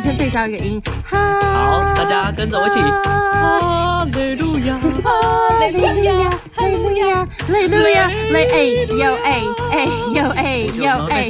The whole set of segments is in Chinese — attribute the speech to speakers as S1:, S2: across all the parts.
S1: 们先对上一个音。
S2: 好，大家跟着我一起。哈利路亚，
S1: 哈利路亚，哈利路亚，哈利路亚，来哎呦哎哎呦哎呦哎。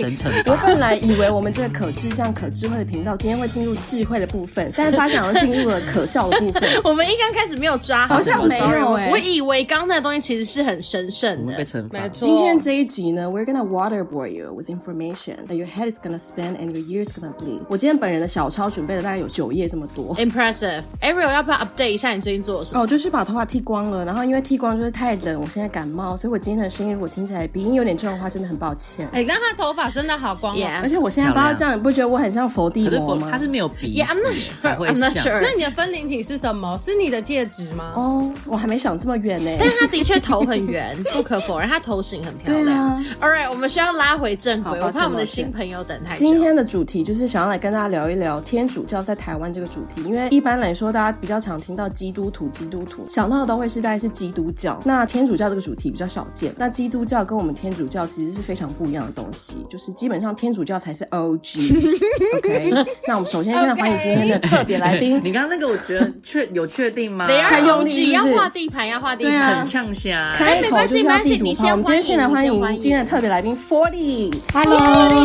S3: 我本来以为我们这个可智像可智慧的频道，今天会进入智慧的部分，但是发现好像进入了可笑的部分。
S1: 我们一刚开始没有抓好，
S3: 好像没有哎。
S1: 我以为刚刚那个东西其实是很神圣的。
S2: 被惩罚。
S3: 今天这一集呢，We're gonna waterboard you with information that your head is gonna spin and your ears gonna bleed。我今天本人的小抄准备了大概有九页这么多。
S1: Impressive。Ariel，要不要 update 一下你最近做了什么？
S3: 哦，就是把头发剃光了，然后因为剃光就是太冷，我现在感冒，所以我今天的声音如果听起来鼻音有点重的话，真的很抱歉。
S4: 哎，刚刚头发真的好光
S3: ，yeah. 而且我现在不知道这样，你不觉得我很像佛地魔吗？
S2: 他是没有鼻
S1: 子 yeah,，I'm not sure,
S2: 才会像。
S1: I'm not sure.
S4: 那你的分灵体是什么？是你的戒指吗？
S3: 哦，我还没想这么远呢。
S1: 但是他的确头很圆，不可否认，他头型很漂亮。
S3: 啊。
S1: All right，我们需要拉回正轨，我怕我们的新朋友等太久。
S3: 今天的主题就是想要来跟大家聊一聊天主教在台湾这个主题，因为一般来说，大家比较常听到基督徒、基督徒想到的都会是大概是基督教，那天主教这个主题比较少见。那基督教跟我们天主教其实是非常不一样的东西，就是基本上天主教才是 OG。OK，那我们首先现在欢迎今天的特别来宾。
S2: 你刚刚那个我觉得确有确定吗？
S3: 太用力，
S1: 要画地盘，要画地盘，
S2: 很呛虾。
S3: 开头就是要地图炮。我们今天先来欢迎今天的特别来宾 Forty。Hello，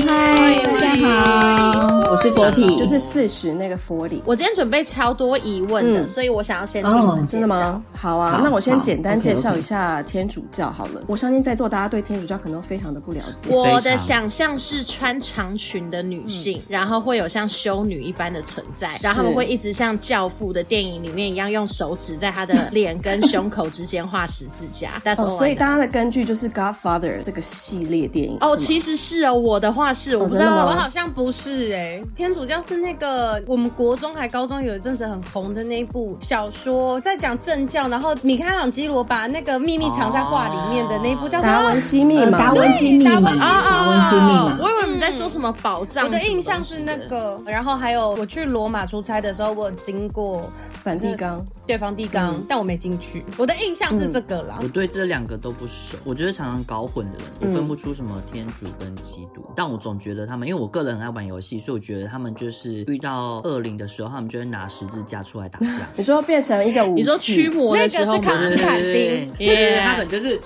S3: 嗨，大家好，我是 Forty，就是四十那个 Forty。
S1: 我今天准备超多疑问的，所以我想要先
S3: 哦，真的吗？好啊，那我先简单介绍一下天主教好了。我相信在座大家对天主教可能都非常的不了解。
S1: 我的想象是穿长裙的女性，然后会有像修女一般的存在，然后他们会一直像教父的电影里面一样，用手指在她的脸跟胸口之间画十字架。
S3: 哦，所以大家的根据就是《Godfather》这个系列电影。
S1: 哦，其实是哦，我的话是，我不知道，
S4: 我好像不是哎。天主教是那个我们国中还高中有一阵子很红的那部小说，在讲政教，然后米开朗基罗把那个秘密藏在画里面的那一部叫《
S3: 达文西密码》。
S5: 达文西密码，
S1: 达
S5: 文西密码。
S1: 我以为你在说什么宝藏。
S4: 我的印象是那个，然后还有我去罗马出差的时候，我有经过
S3: 梵蒂冈。
S4: 对，梵蒂冈，但我没进去。我的印象是这个啦。
S2: 我对这两个都不熟，我觉得常常搞混的人，我分不出什么天主跟基督。但我总觉得他们，因为我个人很爱玩游戏，所以我觉得他们就是遇到恶灵的时候，他们就会拿十字架出来打架。
S3: 你说变成一个武器，
S1: 你说驱魔的时候，
S4: 那个是卡斯坦丁，
S2: 对，他可能就是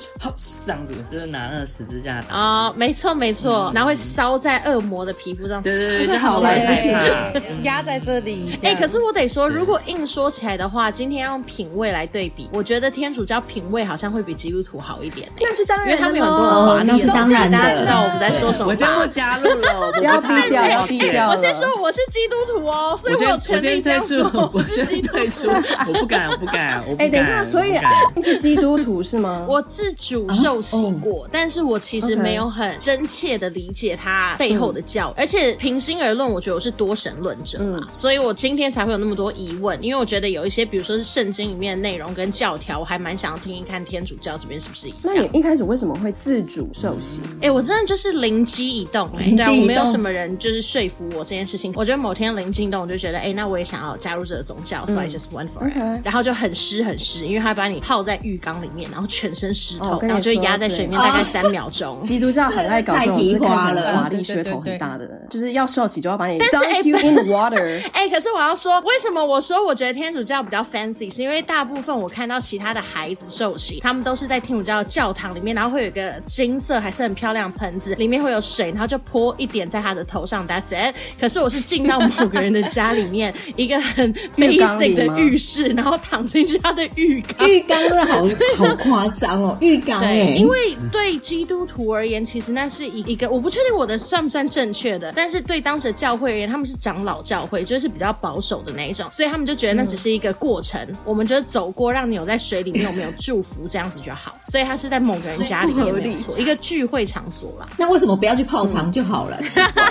S2: 这样子，就是拿那个十字架打。
S1: 啊，没错没错，然后会烧在恶魔的皮肤上，
S2: 对对对，就好害怕，
S4: 压在这里。
S1: 哎，可是我得说，如果硬说起来的话，今天要用品味来对比，我觉得天主教品味好像会比基督徒好一点。
S3: 那是当然，
S1: 因为他们有很多很华丽的东西，大家知道我们在说什么。
S2: 我先不加入了，
S3: 不要低调，低调。
S1: 我先说我是基督徒哦，所以我有权利这样说。
S2: 我先退出，我不敢，我不敢，我不敢。
S3: 哎，等一下，所以你是基督徒是吗？
S1: 我自主受洗过，但是我其实没有很真切的理解它背后的教。而且平心而论，我觉得我是多神论者嘛，所以我今天才会有那么多疑问，因为我觉得有一些，比如说是圣经里面的。内容跟教条，我还蛮想要听一看天主教这边是不是一样。
S3: 那你一开始为什么会自主受洗？
S1: 哎、欸，我真的就是灵机一动，哎，对啊，我没有什么人就是说服我这件事情。我觉得某天灵机一动，我就觉得，哎、欸，那我也想要加入这个宗教，所以、嗯、so、just went for it。Okay. 然后就很湿很湿，因为他把你泡在浴缸里面，然后全身湿透，哦、然后就压在水面大概三秒钟。哦、
S3: 基督教很爱搞这种，就是看起来华丽、噱头很大的，就是要受洗就要把你 dunk you in water。
S1: 哎、欸，可是我要说，为什么我说我觉得天主教比较 fancy，是因为大部分我看到。其他的孩子受洗，他们都是在天主教教堂里面，然后会有一个金色还是很漂亮的盆子，里面会有水，然后就泼一点在他的头上。That's it。可是我是进到某个人的家里面，一个很 basic 的浴室，然后躺进去他的浴缸。
S5: 浴缸真的好好夸张哦，浴缸。
S1: 对，因为对基督徒而言，其实那是一一个，我不确定我的算不算正确的，但是对当时的教会而言，他们是长老教会，就是比较保守的那一种，所以他们就觉得那只是一个过程，嗯、我们就是走过，让你有。在水里面有没有祝福这样子就好，所以他是在某个人家里面没错，一个聚会场所啦。
S5: 那为什么不要去泡汤就好了？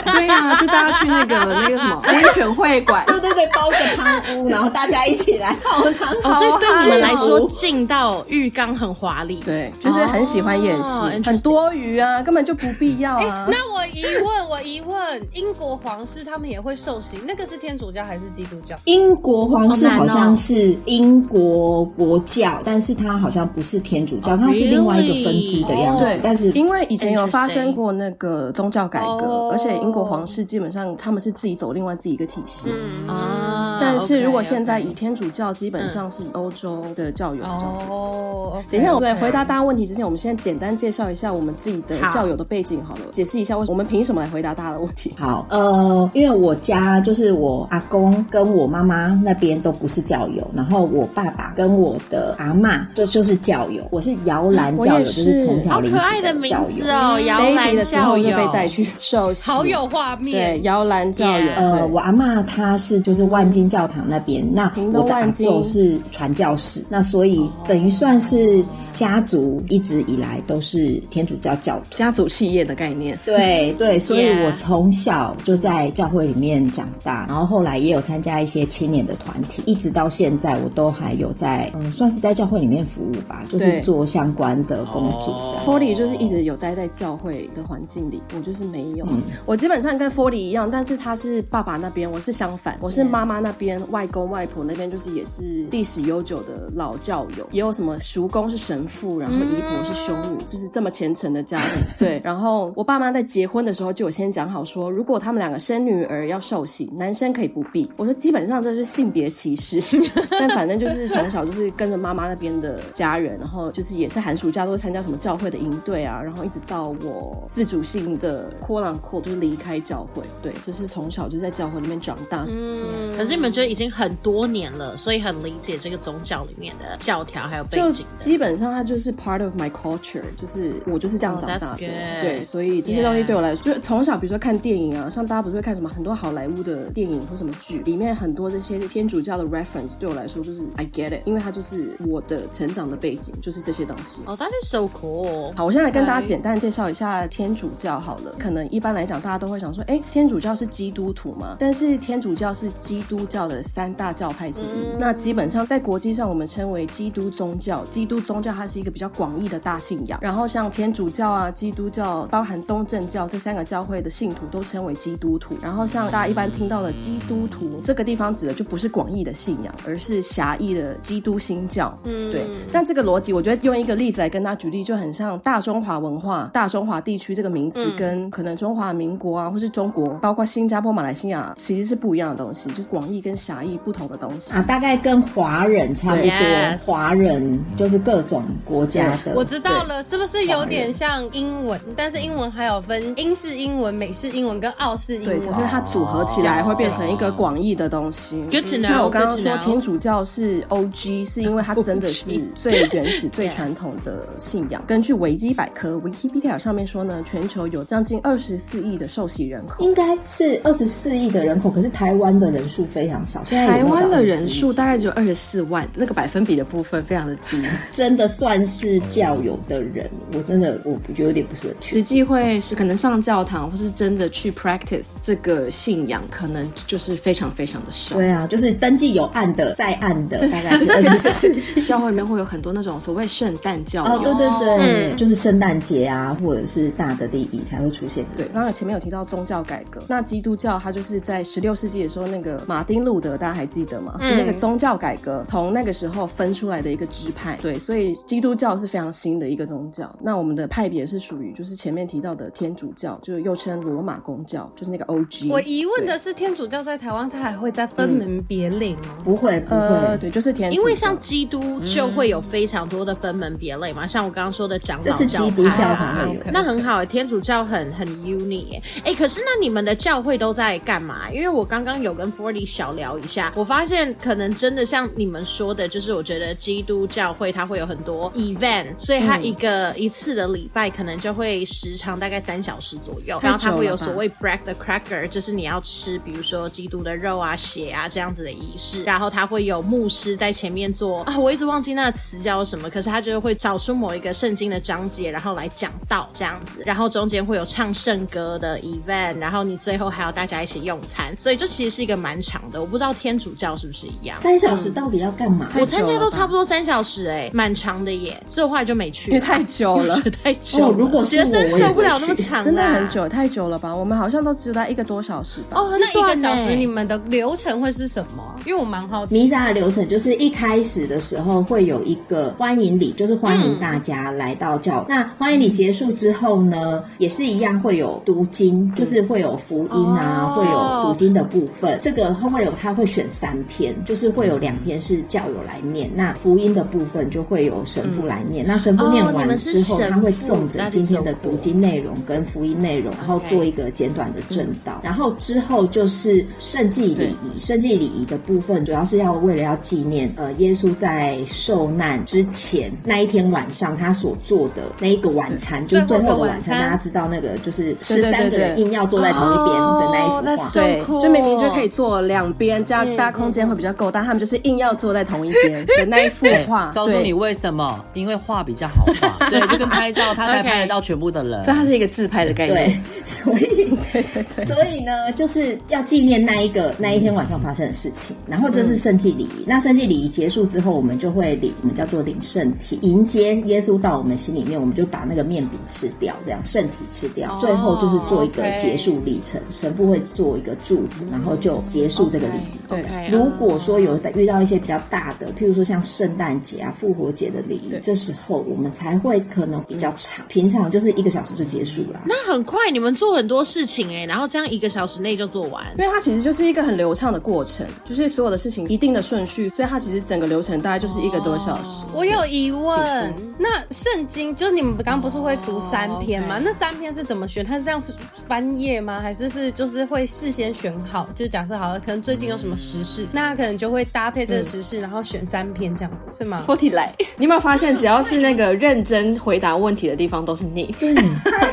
S3: 对呀，就大家去那个那个什么温泉会馆，对对对，包个汤屋，然后大家一起来泡汤。
S1: 哦，所以对我们来说，进到浴缸很华丽，
S3: 对，就是很喜欢演戏，很多余啊，根本就不必要啊。
S4: 那我疑问，我疑问，英国皇室他们也会受刑，那个是天主教还是基督教？
S5: 英国皇室好像是英国国教，但是它好像不是天主教，它是另外一个分支的样子。
S3: 对，
S5: 但是
S3: 因为以前有发生过那个宗教改革，
S4: 哦
S3: 而且英国皇室基本上他们是自己走另外自己一个体系。
S1: 啊
S3: 但是如果现在以天主教，基本上是欧洲的教友比较多。
S4: 哦，
S3: 等一下，我对回答大家问题之前，我们先简单介绍一下我们自己的教友的背景好了，解释一下为什么我们凭什么来回答大家的问题。
S5: 好，呃，因为我家就是我阿公跟我妈妈那边都不是教友，然后我爸爸跟我的阿嬷就就是教友，我是摇篮教友，就是是从小
S1: 好可爱的名
S5: 教友。
S1: 字哦，摇
S3: baby
S1: 篮
S3: 的时候就被带去受洗，
S4: 好有
S3: 画
S4: 面对。
S3: 摇篮教友
S5: 呃，我阿嬷她是就是万金教堂那边，那我的阿祖是传教士，那所以等于算是家族一直以来都是天主教教徒。
S3: 家族企业的概念。
S5: 对对，所以我从小就在教会里面长大，然后后来也有参加一些青年的团体，一直到现在我都还有在嗯，算是在教会里面服务吧，就是做相关的工作这样。
S3: Forty 就是一直有待在教会的环境里，我就是没有。我基本上跟 Forty 一样，但是他是爸爸那边，我是相反，我是妈妈那边，外公外婆那边就是也是历史悠久的老教友，也有什么叔公是神父，然后姨婆是修女，就是这么虔诚的家庭。对，然后我爸妈在结婚的时候就有先讲好说，如果他们两个生女儿要受洗，男生可以不必。我说基本上这是性别歧视，但反正就是从小就是跟着妈妈那边的家人，然后就是也是寒暑假都会参加什么教会的营队啊，然后一直到我自主性的扩浪扩就是离开教会，对，就是从小就在教会里面长大。
S1: 嗯，可是你们觉得已经很多年了，所以很理解这个宗教里面的教条还有背
S3: 就
S1: 景。
S3: 基本上它就是 part of my culture，就是我就是这样
S1: Oh,
S3: 长大的.对，所以这些东西对我来说，就从小比如说看电影啊，像大家不是会看什么很多好莱坞的电影或什么剧，里面很多这些天主教的 reference，对我来说就是 I get it，因为它就是我的成长的背景，就是这些东西。
S1: 哦、t h a t is so cool。
S3: 好，我现在来跟大家简单介绍一下天主教好了。可能一般来讲，大家都会想说，哎，天主教是基督徒嘛？但是天主教是基督教的三大教派之一。那基本上在国际上，我们称为基督宗教。基督宗教它是一个比较广义的大信仰。然后像天主教啊、基督教，包含东正教这三个教会的信徒都称为基督徒。然后像大家一般听到的基督徒，这个地方指的就不是广义的信仰，而是狭义的基督新教。嗯，对。但这个逻辑，我觉得用一个例子来跟大家举例，就很像大中华文化、大中华地区这个名词，跟可能中华民国啊，或是中国，包括新加坡、马来西亚，其实是不一样的东西，就是广义跟狭义不同的东西。
S5: 啊，大概跟华人差不多华人就是各种国家的。
S4: 我知道了，是不是有点像英文？但是英文还有分英式英文、美式英文跟澳式英
S3: 文对，
S4: 文。
S3: 只是它组合起来会变成一个广义的东西。
S1: Good to
S3: 那。我
S1: 刚
S3: 刚
S1: 说
S3: 天主教是 OG，是因为它真的是最原始、最传统的信仰。根据维基百科 （Wikipedia） 上面说呢，全球有将近二十四亿的受洗人口。
S5: 应该是二十四亿的人口，可是台湾的人数非常少。现在
S3: 台
S5: 有有到
S3: 湾的人
S5: 数
S3: 大概只有二十四万，那个百分比的部分非常的低。
S5: 真的算是教友的人，我真的我觉得有点不是很。
S3: 实际会是可能上教堂，或是真的去 practice 这个信仰，可能就是非常非常的少。
S5: 对啊，就是登记有案的，在案的大概是 二十四。
S3: 教会里面会有很多那种所谓圣诞教友。
S5: 哦，对对对，就是圣诞节啊，或者是大的利益才会出现。
S3: 对，刚才前面有提到宗教改革，那基督教它就是在十六世纪的时候，那个马丁路德，大家还记得吗？就那个宗教改革，从那个时候分出来的一个支派。对，所以基督教是非常新的一个宗教。那我们的派别是属于就是前面提到的天主教，就又称罗马公教，就是那个 OG。
S4: 我疑问的是，天主教在台湾，它还会再分门别类吗？
S5: 不会不
S3: 呃，
S5: 会，
S3: 对，就是天主教。
S1: 因为像基督就会有非常多的分门别类嘛，像我刚刚说的长
S5: 这
S1: 老
S5: 是基督教
S1: 派
S5: 才会有。
S1: 那很好，天主教很很 unique 耶。哎，可是那你们的教会都在干嘛？因为我刚刚有跟 Forty 小聊一下，我发现可能真的像你们说的，就是我觉得基督教会它会有很多 event，所以它一个、
S3: 嗯、
S1: 一次的礼拜可能就会时长大概三小时左右，然后它会有所谓 break the cracker，就是你要吃，比如说基督的肉啊、血啊这样子的仪式，然后它会有牧师在前面做啊，我一直忘记那个词叫什么，可是他就会找出某一个圣经的章节，然后来讲道这样子，然后中间会有唱圣歌的 event，然后你最后还要大家一起用餐，所以这其实是一个蛮长的。我不知道天主教是不是一样？
S5: 三小时到底要干嘛？
S1: 我参加都差不多三小时、欸，哎，蛮长的耶，所以我后来就没去，
S3: 因为太久了，
S1: 太久了。
S5: 哦如果
S1: 学生受不了那么长、啊，
S3: 真的很久，太久了吧？我们好像都只有在一个多小时吧。
S1: 哦，
S4: 那一
S1: 个
S4: 小时
S1: 欸
S4: 你们的流程会是什么？因为我蛮好奇。
S5: 弥撒的流程就是一开始的时候会有一个欢迎礼，就是欢迎大家来到教。嗯、那欢迎礼结束之后呢，也是一样会有读经，就是会有福音啊，哦、会有读经的部分。这个会有他会选三篇，就是会有两篇是教友来念，那福音的部分就会有神父来念。嗯、那神父念完之后，哦、他会诵着今天的读经内容跟福音内容，然后做一个简短的正道，嗯、然后之后就是圣祭礼仪。圣祭礼仪的部分主要是要为了要纪念呃耶稣在受难之前那一天晚上他所做的那一个晚餐，就是最后的晚餐。大家知道那个就是十三个人硬要坐在同一边的那一幅画，
S3: 对，就明明就可以坐两边，这样大家空间会比较够，但他们就是硬要坐在同一边的那一幅画。
S2: 告诉你为什么？因为画比较好画，对，就跟拍照，他才拍得到全部的人，
S3: 所以它是一个自拍的概念。
S5: 对，所以 对对对，所以呢，就是要纪念那一个那一天晚上发生的事情。然后这是圣祭礼仪，那圣祭礼仪结束之后，我们就会领我们叫做领圣体，迎接耶稣到我们心里面，我们就把那个面饼吃掉，这样圣体吃掉，最后就是做一个结束历程。神父会做一个祝福，然后就结束这个礼仪。对，如果说有遇到一些比较大的，譬如说像圣诞节啊、复活节的礼仪，这时候我们才会可能比较长，平常就是一个小时就结束了。
S1: 那很快，你们做很多事情哎，然后这样一个小时内就做完，
S3: 因为它其实就是一个很流畅的过程，就是。所有的事情一定的顺序，所以它其实整个流程大概就是一个多小时。
S4: 我有疑问，那圣经就是你们刚刚不是会读三篇吗？那三篇是怎么选？它是这样翻页吗？还是是就是会事先选好？就假设好了，可能最近有什么时事，那他可能就会搭配这个时事，然后选三篇这样子，是吗
S3: ？Forty 来，你有没有发现，只要是那个认真回答问题的地方，都是你。
S5: 对，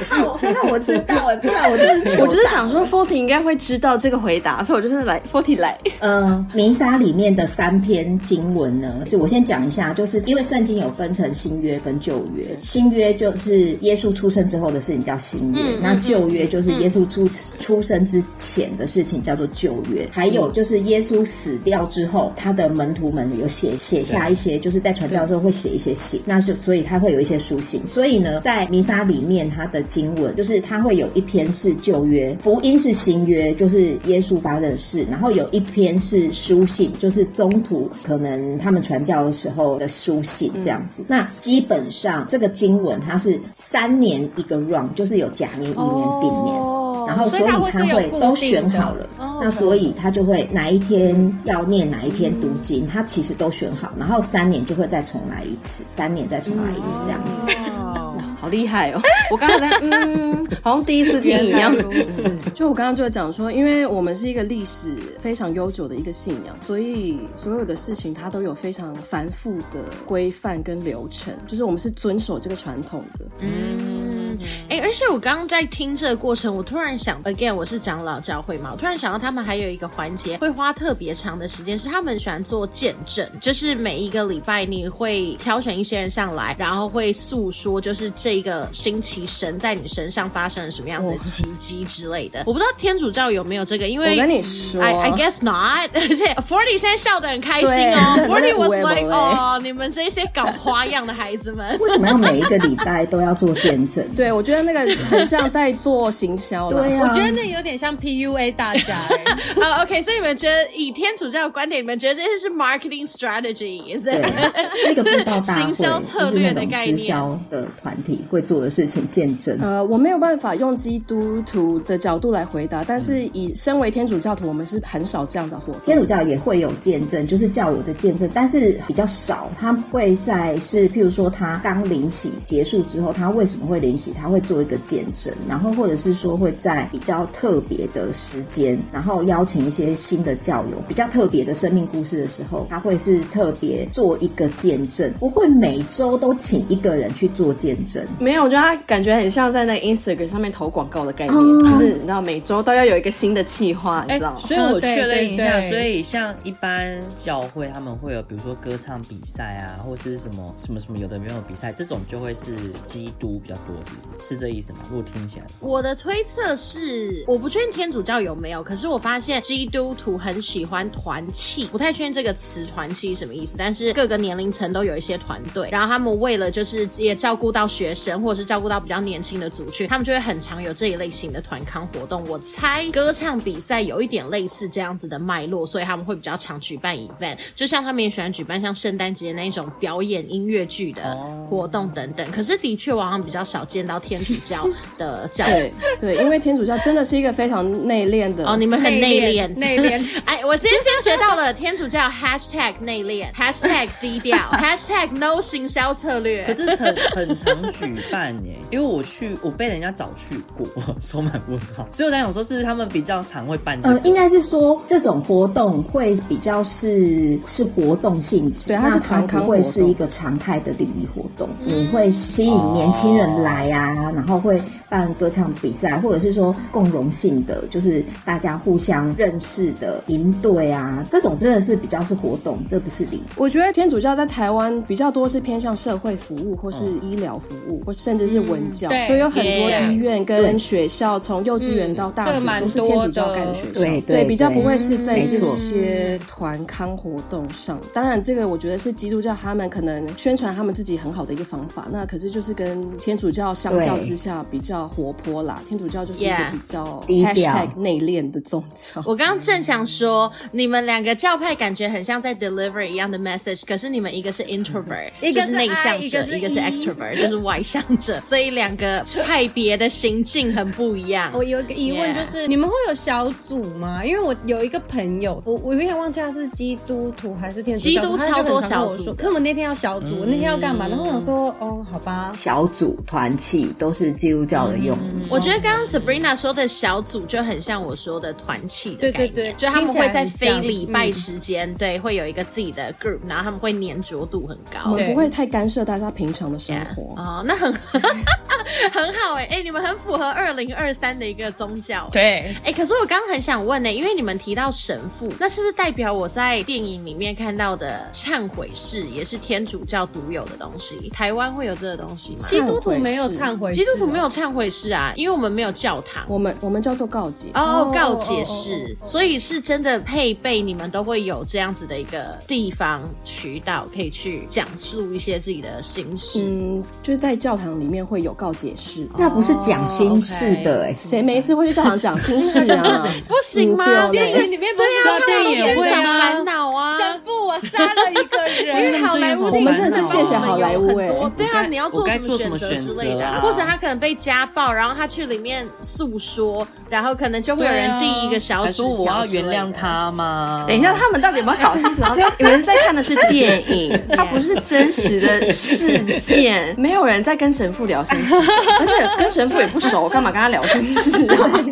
S5: 那我知道，那我就是
S3: 我就是想说，Forty 应该会知道这个回答，所以我就是来 Forty 来，
S5: 嗯。弥撒里面的三篇经文呢，是我先讲一下，就是因为圣经有分成新约跟旧约，新约就是耶稣出生之后的事情叫新约，嗯、那旧约就是耶稣出出生之前的事情叫做旧约，还有就是耶稣死掉之后，他的门徒们有写写下一些，就是在传教的时候会写一些信，那是所以他会有一些书信，所以呢，在弥撒里面他的经文就是他会有一篇是旧约，福音是新约，就是耶稣发生的事，然后有一篇是。书信就是中途可能他们传教的时候的书信这样子。嗯、那基本上这个经文它是三年一个 run，就是有甲年、乙年、丙年，哦、然后所以他会都选好了。哦、那所以他就会哪一天要念哪一篇读经，他其实都选好，然后三年就会再重来一次，三年再重来一次这样子。
S3: 哦好厉害哦！我刚刚在嗯，好像第一次听一样。如此，就我刚刚就讲说，因为我们是一个历史非常悠久的一个信仰，所以所有的事情它都有非常繁复的规范跟流程，就是我们是遵守这个传统的。
S1: 嗯，哎、欸，而且我刚刚在听这个过程，我突然想，again，我是长老教会嘛，我突然想到他们还有一个环节会花特别长的时间，是他们喜欢做见证，就是每一个礼拜你会挑选一些人上来，然后会诉说，就是这。个星期，神在你身上发生了什么样子的奇迹之类的，我不知道天主教有没有这个，因为
S3: 我跟你说
S1: ，I I guess not。而且 Forty 现在笑得很开心哦，Forty was like，哦，你们这些搞花样的孩子们，
S5: 为什么要每一个礼拜都要做见证？
S3: 对，我觉得那个很像在做行销，
S4: 对啊，我觉得那有点像 PUA 大家。
S1: 啊，OK，所以你们觉得以天主教的观点，你们觉得这些是 marketing strategy，是
S5: 一个布道大会，
S1: 行销策略的概念，
S5: 直销的团体。会做的事情见证。
S3: 呃，我没有办法用基督徒的角度来回答，但是以身为天主教徒，我们是很少这样的活动。
S5: 天主教也会有见证，就是教友的见证，但是比较少。他会在是，譬如说他刚领洗结束之后，他为什么会领洗？他会做一个见证，然后或者是说会在比较特别的时间，然后邀请一些新的教友，比较特别的生命故事的时候，他会是特别做一个见证，不会每周都请一个人去做见证。
S3: 没有，我觉得他感觉很像在那 Instagram 上面投广告的概念，嗯、就是你知道每周都要有一个新的企划，你知道吗？
S2: 所以我确认一下，所以像一般教会他们会有，比如说歌唱比赛啊，或是什么什么什么有的没有比赛，这种就会是基督比较多，是不是？是这意思吗？如果听起来，
S1: 我的推测是，我不确定天主教有没有，可是我发现基督徒很喜欢团契，不太确定这个词“团契”什么意思，但是各个年龄层都有一些团队，然后他们为了就是也照顾到学生，或者是照顾到比较年轻的族群，他们就会很常有这一类型的团康活动。我猜歌唱比赛有一点类似这样子的脉络，所以他们会比较常举办 event，就像他们也喜欢举办像圣诞节那一种表演音乐剧的活动等等。可是的确，往往比较少见到天主教的教
S3: 对对，因为天主教真的是一个非常内敛的
S1: 哦，你们很内敛
S4: 内敛。
S1: 哎，我今天先学到了天主教 hashtag 内敛 hashtag 低调 hashtag no 行销策略，
S2: 可是很很常举办耶，因为我去我被人家找去过，充满问号。所以我在想说，是不是他们比较常会办、这个？
S5: 呃，应该是说这种活动会比较是是活动性质，
S3: 对，它是团康，
S5: 会是一个常态的礼仪活动，嗯、你会吸引年轻人来啊，哦、啊然后会。办歌唱比赛，或者是说共荣性的，就是大家互相认识的营队啊，这种真的是比较是活动，这不是礼。
S3: 我觉得天主教在台湾比较多是偏向社会服务，或是医疗服务，或甚至是文教，嗯、所以有很多医院跟学校，从幼稚园到大学都是天主教干的学校。对对，对，比较不会是在这些团康活动上。当然，这个我觉得是基督教他们可能宣传他们自己很好的一个方法。那可是就是跟天主教相较之下比较。活泼啦，天主教就是一个比较 hashtag 内敛的宗教。
S1: 我刚刚正想说，你们两个教派感觉很像在 deliver 一样的 message，可是你们一个是 introvert，一个是内向者，一个是 extrovert，就是外向者，所以两个派别的心境很不一样。
S4: 我有一个疑问，就是你们会有小组吗？因为我有一个朋友，我我有点忘记他是基督徒还是天主教，
S1: 基督超多小组。
S4: 可我那天要小组，我那天要干嘛？然后我想说，哦，好吧，
S5: 小组团契都是基督教。的用，
S1: 我觉得刚刚 Sabrina 说的小组就很像我说的团契的概念，对。对对，就他们会在非礼拜时间，对，会有一个自己的 group，然后他们会粘着度很高，
S3: 我们不会太干涉大家平常的生活。
S1: 哦，那很 很好哎哎，你们很符合二零二三的一个宗教，
S4: 对，
S1: 哎，可是我刚刚很想问呢，因为你们提到神父，那是不是代表我在电影里面看到的忏悔室也是天主教独有的东西？台湾会有这个东西吗？
S4: 基督徒没有忏悔，
S1: 基督徒没有忏悔室啊，因为我们没有教堂，
S3: 我们我们叫做告解。
S1: 哦，告解室，所以是真的配备，你们都会有这样子的一个地方渠道，可以去讲述一些自己的心事。
S3: 嗯，就是在教堂里面会有告解室，
S5: 那不是讲心事的，谁
S3: 没事会去教堂讲心事啊？
S1: 不行吗？电视里面不是要电影也会讲烦恼啊？神父，我杀了一个人，因为好莱坞，
S3: 我们真的是谢谢好莱坞哎，
S1: 对啊，你要做什么选择之类的，或者他可能被家暴，然后他去。里面诉说，然后可能就会有人递一个小纸条，
S2: 说我要原谅他吗？
S6: 等一下，他们到底有没有搞清楚？有人在看的是电影，它不是真实的事件，没有人在跟神父聊心事，而且跟神父也不熟，干嘛跟他聊心事？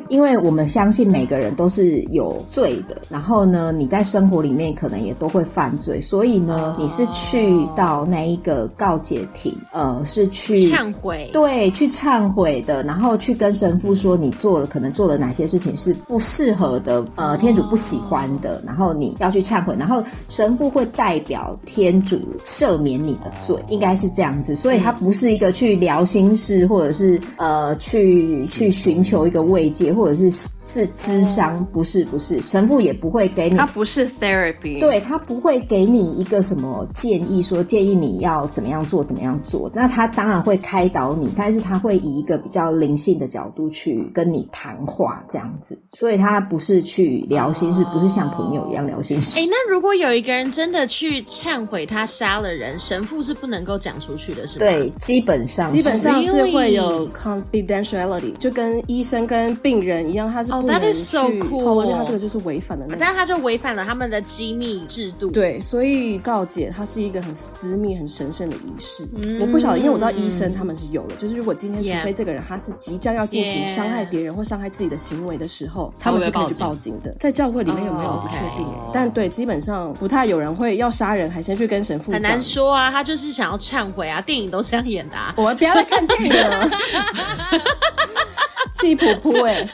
S5: 因为我们相信每个人都是有罪的，然后呢，你在生活里面可能也都会犯罪，所以呢，你是去到那一个告解亭，呃，是去
S1: 忏悔，
S5: 对，去忏悔的，然后去跟。神父说：“你做了可能做了哪些事情是不适合的？呃，天主不喜欢的，然后你要去忏悔。然后神父会代表天主赦免你的罪，应该是这样子。所以他不是一个去聊心事，或者是呃去去寻求一个慰藉，或者是是咨商，不是不是。神父也不会给你，
S6: 他不是 therapy，
S5: 对，他不会给你一个什么建议，说建议你要怎么样做，怎么样做。那他当然会开导你，但是他会以一个比较灵性的角度。”去跟你谈话这样子，所以他不是去聊心事，不是像朋友一样聊心事。
S1: 哎，那如果有一个人真的去忏悔他杀了人，神父是不能够讲出去的，是吗？
S5: 对，基本上
S3: 基本上是会有 confidentiality，就跟医生跟病人一样，他是不能去透露，因为他这个就是违反了那
S1: 他就违反了他们的机密制度。
S3: 对，所以告解它是一个很私密、很神圣的仪式。嗯、我不晓得，因为我知道医生他们是有的，就是如果今天除非这个人他是即将要。进行伤害别人或伤害自己的行为的时候，他们是可以去报警的。在教会里面有没有我不确定，但对，基本上不太有人会要杀人还先去跟神父讲。
S1: 很难说啊，他就是想要忏悔啊，电影都这样演的啊。
S3: 我们不要再看电影了，气噗噗哎。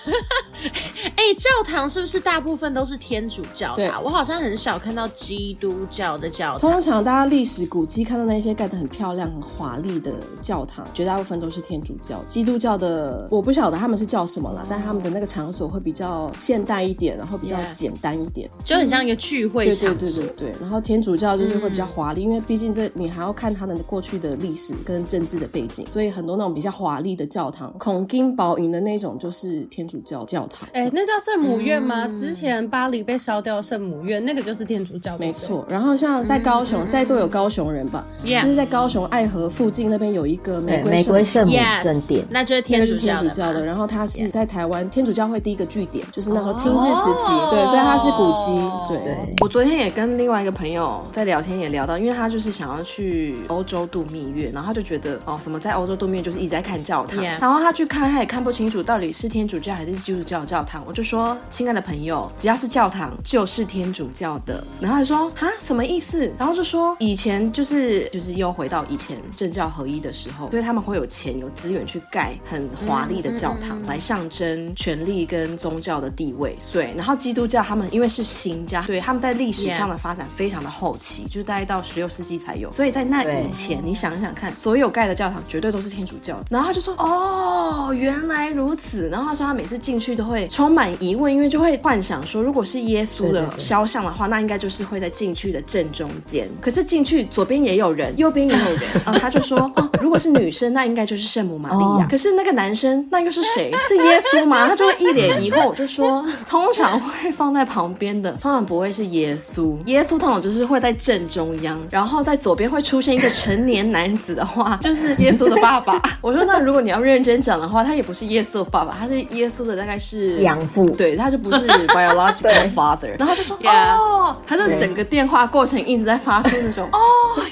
S1: 教堂是不是大部分都是天主教的、啊？
S3: 对
S1: 我好像很少看到基督教的教堂。
S3: 通常大家历史古迹看到那些盖得很漂亮、很华丽的教堂，绝大部分都是天主教。基督教的我不晓得他们是叫什么啦，但他们的那个场所会比较现代一点，然后比较简单一点，
S1: 就很像一个聚会场所。
S3: 对对对对对。然后天主教就是会比较华丽，嗯、因为毕竟这你还要看他的过去的历史跟政治的背景，所以很多那种比较华丽的教堂，孔金宝银的那种就是天主教教堂。
S4: 哎，那叫圣母院吗？嗯、之前巴黎被烧掉圣母院，那个就是天主教的。
S3: 没错。然后像在高雄，嗯、在座有高雄人吧.就是在高雄爱河附近那边有一个玫瑰
S5: 玫瑰圣母圣殿，
S1: 那就是天主教的。
S3: 天主教的。然后它是在台湾天主教会第一个据点，就是那时候清治时期，哦、对，所以它是古迹。对，对
S6: 我昨天也跟另外一个朋友在聊天，也聊到，因为他就是想要去欧洲度蜜月，然后他就觉得哦，什么在欧洲度蜜月就是一直在看教堂.然后他去看，他也看不清楚到底是天主教还是基督教的教堂。我就说，亲爱的朋友，只要是教堂就是天主教的。然后他说啊，什么意思？然后就说以前就是就是又回到以前政教合一的时候，所以他们会有钱有资源去盖很华丽的教堂，来象征权力跟宗教的地位。对，然后基督教他们因为是新家，对，他们在历史上的发展非常的后期，就是大概到十六世纪才有。所以在那以前，你想想看，所有盖的教堂绝对都是天主教的。然后他就说哦，原来如此。然后他说他每次进去都会充满疑问，因为就会幻想说，如果是耶稣的肖像的话，那应该就是会在禁区的正中间。可是进去左边也有人，右边也有人。然 后他就说哦，如果是女生，那应该就是圣母玛利亚。可是那个男生，那又是谁？是耶稣吗？他就会一脸疑惑。我就说，通常会放在旁边的，通常不会是耶稣。耶稣通常就是会在正中央，然后在左边会出现一个成年男子的话，就是耶稣的爸爸。我说，那如果你要认真讲的话，他也不是耶稣的爸爸，他是耶稣的大概是
S5: 养父，
S6: 对，他就不是 biological father。然后他就说哦，他就整个电话过程一直在发出那种哦，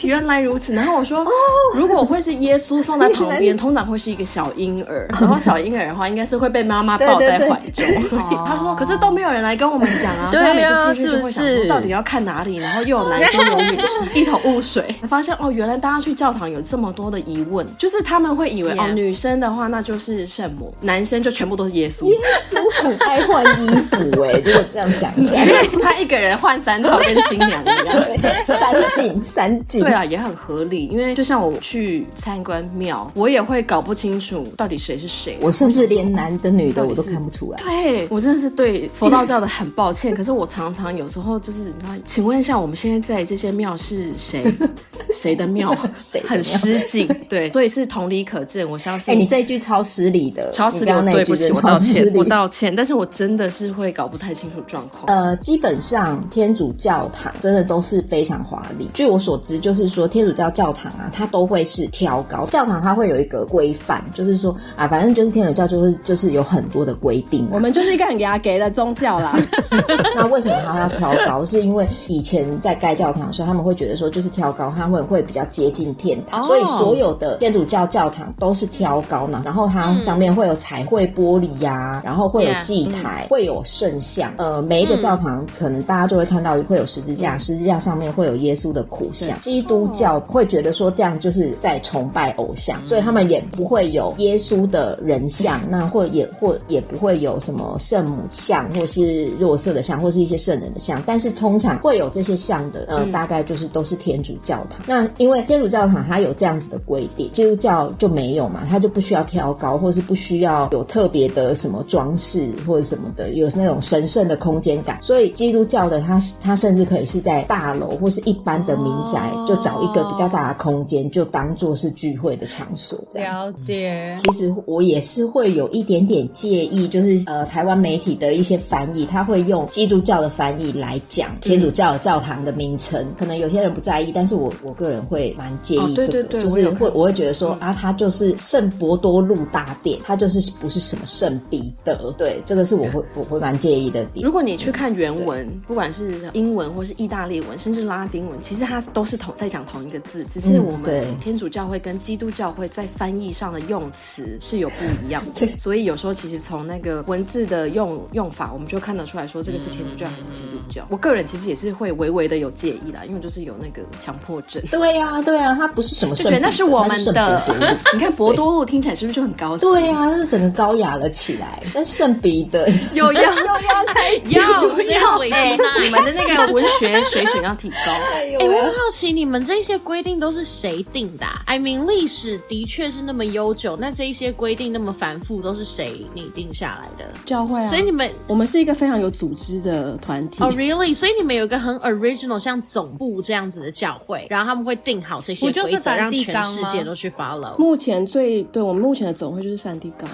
S6: 原来如此。然后我说，如果会是耶稣放在旁边，通常会是一个小婴儿，然后小婴儿的话应该是会被妈妈抱在怀中。他说，可是都没有人来跟我们讲啊，所以他每次进去就会想说到底要看哪里，然后又有男生有女生，一头雾水。发现哦，原来大家去教堂有这么多的疑问，就是他们会以为哦，女生的话那就是圣母，男生就全部都是耶稣。
S5: 耶稣很爱换衣服哎，如果这样讲起来，
S6: 因为他一个人换三套跟新娘一样，
S5: 三进三进。
S6: 对啊，也很合理。因为就像我去参观庙，我也会搞不清楚到底谁是谁，
S5: 我甚至连男的女的我都看不出来。
S6: 对，我真的是对佛道教的很抱歉，可是我常常有时候就是，请问一下，我们现在在这些庙是谁？谁的庙？谁很失敬？对，所以是同理可证。我相信，
S5: 哎，你这一句超失礼的，
S6: 超失礼，对不起，我道歉，我道歉。但是我真的是会搞不太清楚状况。
S5: 呃，基本上天主教堂真的都是非常华丽。据我所知，就是说天主教教堂啊，它都会是挑高。教堂它会有一个规范，就是说啊，反正就是天主教就是就是有很多的规定。
S3: 我们就是一个很牙给的宗教啦。
S5: 那为什么它要挑高？是因为以前在盖教堂的时候，他们会觉得说，就是挑高，它会会比较接近天堂，所以所有的天主教教堂都是挑高呢。然后它上面会有彩绘玻璃呀，然后会有祭台，会有圣像。呃，每一个教堂可能大家就会看到会有十字架，十字架上面会有耶稣的苦像。基督教会觉得说这样就是在崇拜偶像，所以他们也不会有耶稣的人像，那或也或也不会有什么圣母像，或是弱色的像，或是一些圣人的像。但是通常会有这些像的，呃，大概就是都是天主教堂。那因为天主教堂它有这样子的规定，基督教就没有嘛，它就不需要挑高，或是不需要有特别的什么装饰或者什么的，有那种神圣的空间感。所以基督教的他，他甚至可以是在大楼或是一般的民宅，就找一个比较大的空间，就当做是聚会的场所。
S4: 了解。
S5: 其实我也是会有一点点介意，就是呃，台湾媒体的一些翻译，他会用基督教的翻译来讲天主教教堂的名称，可能有些人不在意，但是我我个人会蛮介意这个，就是会我会觉得说啊，他就是圣伯多禄大殿，他就是不是什么圣彼得，对，这个是我会我会蛮介意的点。
S6: 如果你去看原文，不管是英文或是意大利文，甚至拉丁文，其实它都是同在讲同一个字，只是我们天主教会跟基督教会在翻译上的用词是有不一样的，所以有时候其实从那个文字的用用法，我们就看得出来说这个是天主教还是基督教。我个人其实也是会微微的有介意啦，因为就是有那个强迫症。
S5: 对呀，对呀，它不是什么圣，
S6: 那是我们的。你看博多路听起来是不是就很高级？
S5: 对呀，它是整个高雅了起来。但圣彼得
S6: 有 要要要
S1: Yo, seriously,
S6: 哎，你们的那个文学水准要提高。
S1: 哎、欸，我很好奇，你们这些规定都是谁定的、啊、？I mean，历史的确是那么悠久，那这一些规定那么繁复，都是谁拟定下来的？
S3: 教会啊。
S1: 所以你们，
S3: 我们是一个非常有组织的团体。
S1: 哦、oh,，really？所以你们有一个很 original，像总部这样子的教会，然后他们会定好这些规则，不就是让全世界都去 follow。
S3: 目前最对我们目前的总会就是梵蒂冈。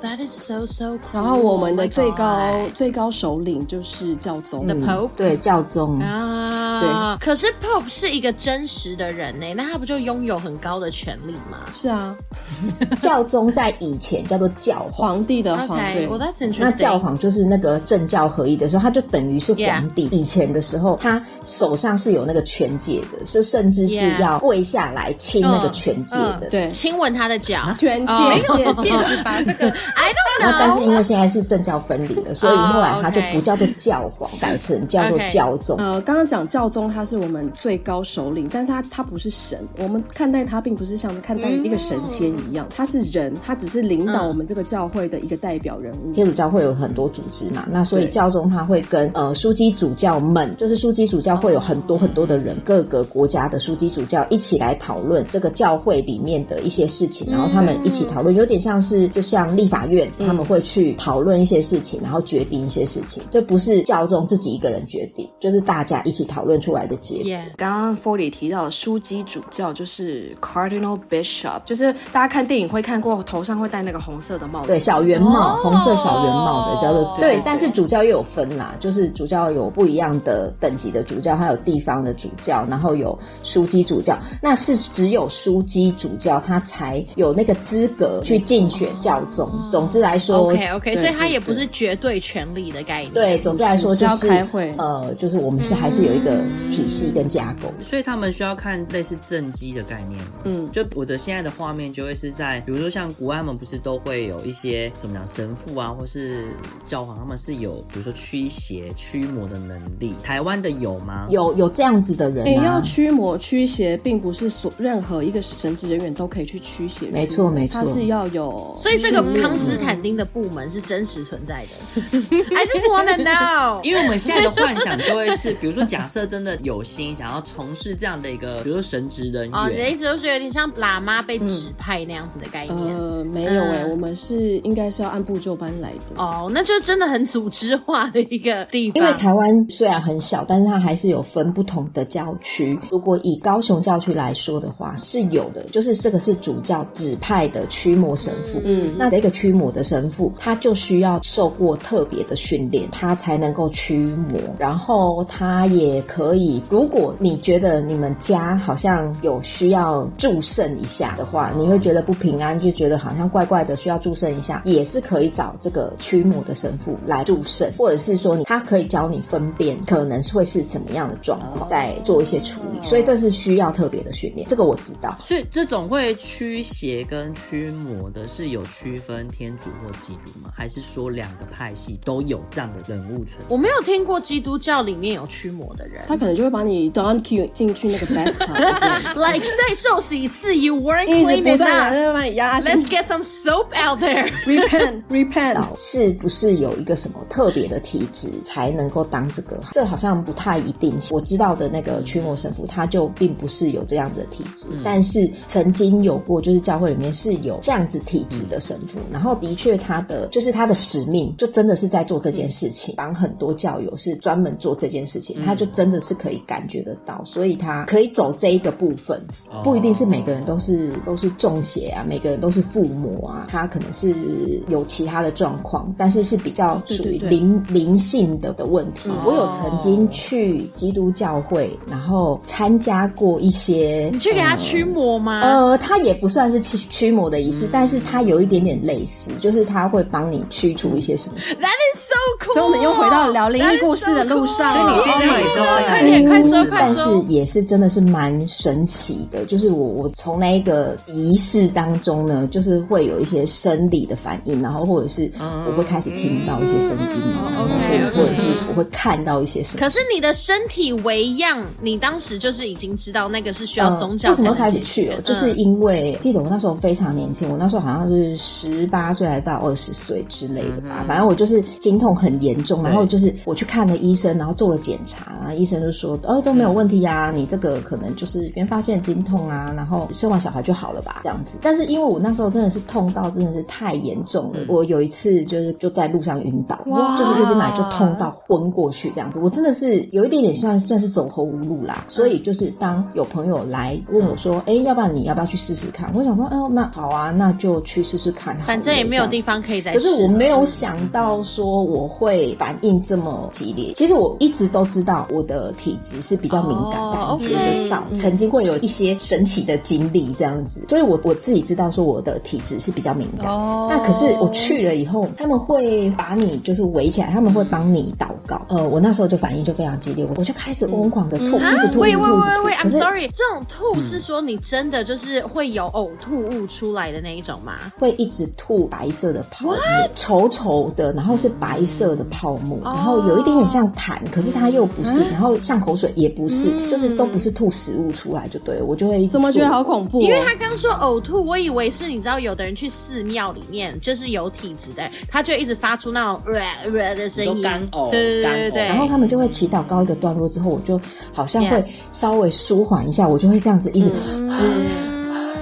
S1: That is so so cool.
S3: 然后我们的最高、oh、最高首领就是教宗
S1: ，The Pope，
S5: 对教宗
S1: 啊，对。可是 Pope 是一个真实的人呢，那他不就拥有很高的权力吗？
S3: 是啊，
S5: 教宗在以前叫做教皇，
S3: 皇帝的皇帝。
S1: Okay, well, that's interesting.
S5: 那教皇就是那个政教合一的时候，他就等于是皇帝。Yeah. 以前的时候，他手上是有那个权戒的，是甚至是要跪下来亲那个权戒的，
S3: 对，
S1: 亲吻他的脚，
S3: 权戒，
S1: 没有戒指把这个。I don't know，
S5: 但是因为现在是政教分离了，所以后来他就不叫做教皇，改成叫做教宗。
S3: 呃，刚刚讲教宗他是我们最高首领，但是他他不是神，我们看待他并不是像看待一个神仙一样，他是人，他只是领导我们这个教会的一个代表人物。
S5: 天主教会有很多组织嘛，那所以教宗他会跟呃枢机主教们，就是枢机主教会有很多很多的人，各个国家的枢机主教一起来讨论这个教会里面的一些事情，然后他们一起讨论，有点像是就像立法院。他们会去讨论一些事情，然后决定一些事情，这不是教宗自己一个人决定，就是大家一起讨论出来的结果。
S6: Yeah. 刚刚 Forty 提到的枢机主教就是 Cardinal Bishop，就是大家看电影会看过，头上会戴那个红色的帽子，
S5: 对，小圆帽，oh. 红色小圆帽的叫做对，
S6: 对。
S5: 但是主教又有分啦，就是主教有不一样的等级的主教，还有地方的主教，然后有枢机主教，那是只有枢机主教他才有那个资格去竞选教宗。Oh. 总之来。来说
S1: ，OK OK，所以它也不是绝对权力的概念。
S5: 对，总之来说就是
S3: 要开会，
S5: 呃，就是我们是还是有一个体系跟架构，
S2: 嗯、所以他们需要看类似政绩的概念。嗯，就我的现在的画面就会是在，比如说像国外们不是都会有一些怎么讲神父啊，或是教皇，他们是有比如说驱邪驱魔的能力。台湾的有吗？
S5: 有有这样子的人、啊？
S3: 哎、欸，要驱魔驱邪，并不是所任何一个神职人员都可以去驱邪驱。
S5: 没错没错，
S3: 他是要有。
S1: 所以这个康斯坦丁的部门是真实存在的。I just wanna know，
S2: 因为我们现在的幻想就会是，比如说假设真的有心想要从事这样的一个，比如说神职人员。哦，
S1: 你的意思就是有点像喇嘛被指派那样子的概念？
S3: 嗯、呃，没有哎、欸嗯，我们是应该是要按部就班来的。
S1: 哦，那就真的很组织化的一个地方。
S5: 因为台湾虽然很小，但是它还是有分不同的教区。如果以高雄教区来说的话，是有的，就是这个是主教指派的驱魔神父。嗯，那这个驱魔的神父。他就需要受过特别的训练，他才能够驱魔。然后他也可以，如果你觉得你们家好像有需要祝圣一下的话，你会觉得不平安，就觉得好像怪怪的，需要祝圣一下，也是可以找这个驱魔的神父来祝圣，或者是说你他可以教你分辨可能会是怎么样的状况，再做一些处理。所以这是需要特别的训练，这个我知道。
S2: 所以这种会驱邪跟驱魔的是有区分天主或基督吗。还是说两个派系都有这样的人物存在？
S1: 我没有听过基督教里面有驱魔的人，
S3: 他可能就会把你 dunk 进去那个 bathtub，like
S1: 再受洗一次，you weren't clean enough。Let's get some soap out there。
S3: Repent, repent。
S5: 是不是有一个什么特别的体质才能够当这个？这好像不太一定。我知道的那个驱魔神父，他就并不是有这样子的体质，嗯，但是曾经有过，就是教会里面是有这样子体质的神父，然后的确他的。就是他的使命，就真的是在做这件事情，帮很多教友是专门做这件事情，他就真的是可以感觉得到，所以他可以走这一个部分，不一定是每个人都是都是中邪啊，每个人都是附魔啊，他可能是有其他的状况，但是是比较属于灵灵性的的问题。我有曾经去基督教会，然后参加过一些，
S1: 你去给他驱魔吗？
S5: 呃，他也不算是驱驱魔的仪式，但是他有一点点类似，就是他会。帮你驱除一些什么事
S1: ？That is so cool。
S3: 所以我们又回到聊灵异故事的路上。
S1: 所以你现在也说，
S5: 快点快说，但是也是真的是蛮神奇的。就是我我从那一个仪式当中呢，就是会有一些生理的反应，然后或者是我会开始听到一些声音，然后或者是我会看到一些什么。
S1: 可是你的身体为样，你当时就是已经知道那个是需要宗教。
S5: 为什么开始去哦？就是因为记得我那时候非常年轻，我那时候好像是十八。八岁还到二十岁之类的吧。反正我就是经痛很严重，然后就是我去看了医生，然后做了检查，然后医生就说哦都没有问题呀，你这个可能就是原发现经痛啊，然后生完小孩就好了吧，这样子。但是因为我那时候真的是痛到真的是太严重了，我有一次就是就在路上晕倒，就是月经奶就痛到昏过去这样子。我真的是有一点点像算是走投无路啦，所以就是当有朋友来问我说，哎，要不然你要不要去试试看？我想说，哦，那好啊，那就去试试看。
S1: 反正也没有地方可以再。
S5: 可是我没有想到说我会反应这么激烈。其实我一直都知道我的体质是比较敏感，感觉得到，曾经会有一些神奇的经历这样子。所以我我自己知道说我的体质是比较敏感。那可是我去了以后，他们会把你就是围起来，他们会帮你祷告。呃，我那时候就反应就非常激烈，我就开始疯狂的吐，一直吐，一直吐
S1: ，，I'm sorry，这种吐是说你真的就是会有呕吐物出来的那一种吗？
S5: 会一直吐白色的泡沫，稠稠的，然后是白色的泡沫，然后有一点点像痰，可是它又不是，然后像口水也不是，就是都不是吐食物出来就对了，我就会
S3: 怎么觉得好恐怖？
S1: 因为他刚说呕吐，我以为是你知道有的人去寺庙里面就是有体质的，他就一直发出那种呃呃的声音，
S2: 干呕，
S1: 对对对对，
S5: 然后他们就会祈祷高一个段落之后，我就好像会稍微舒缓一下，我就会这样子一直。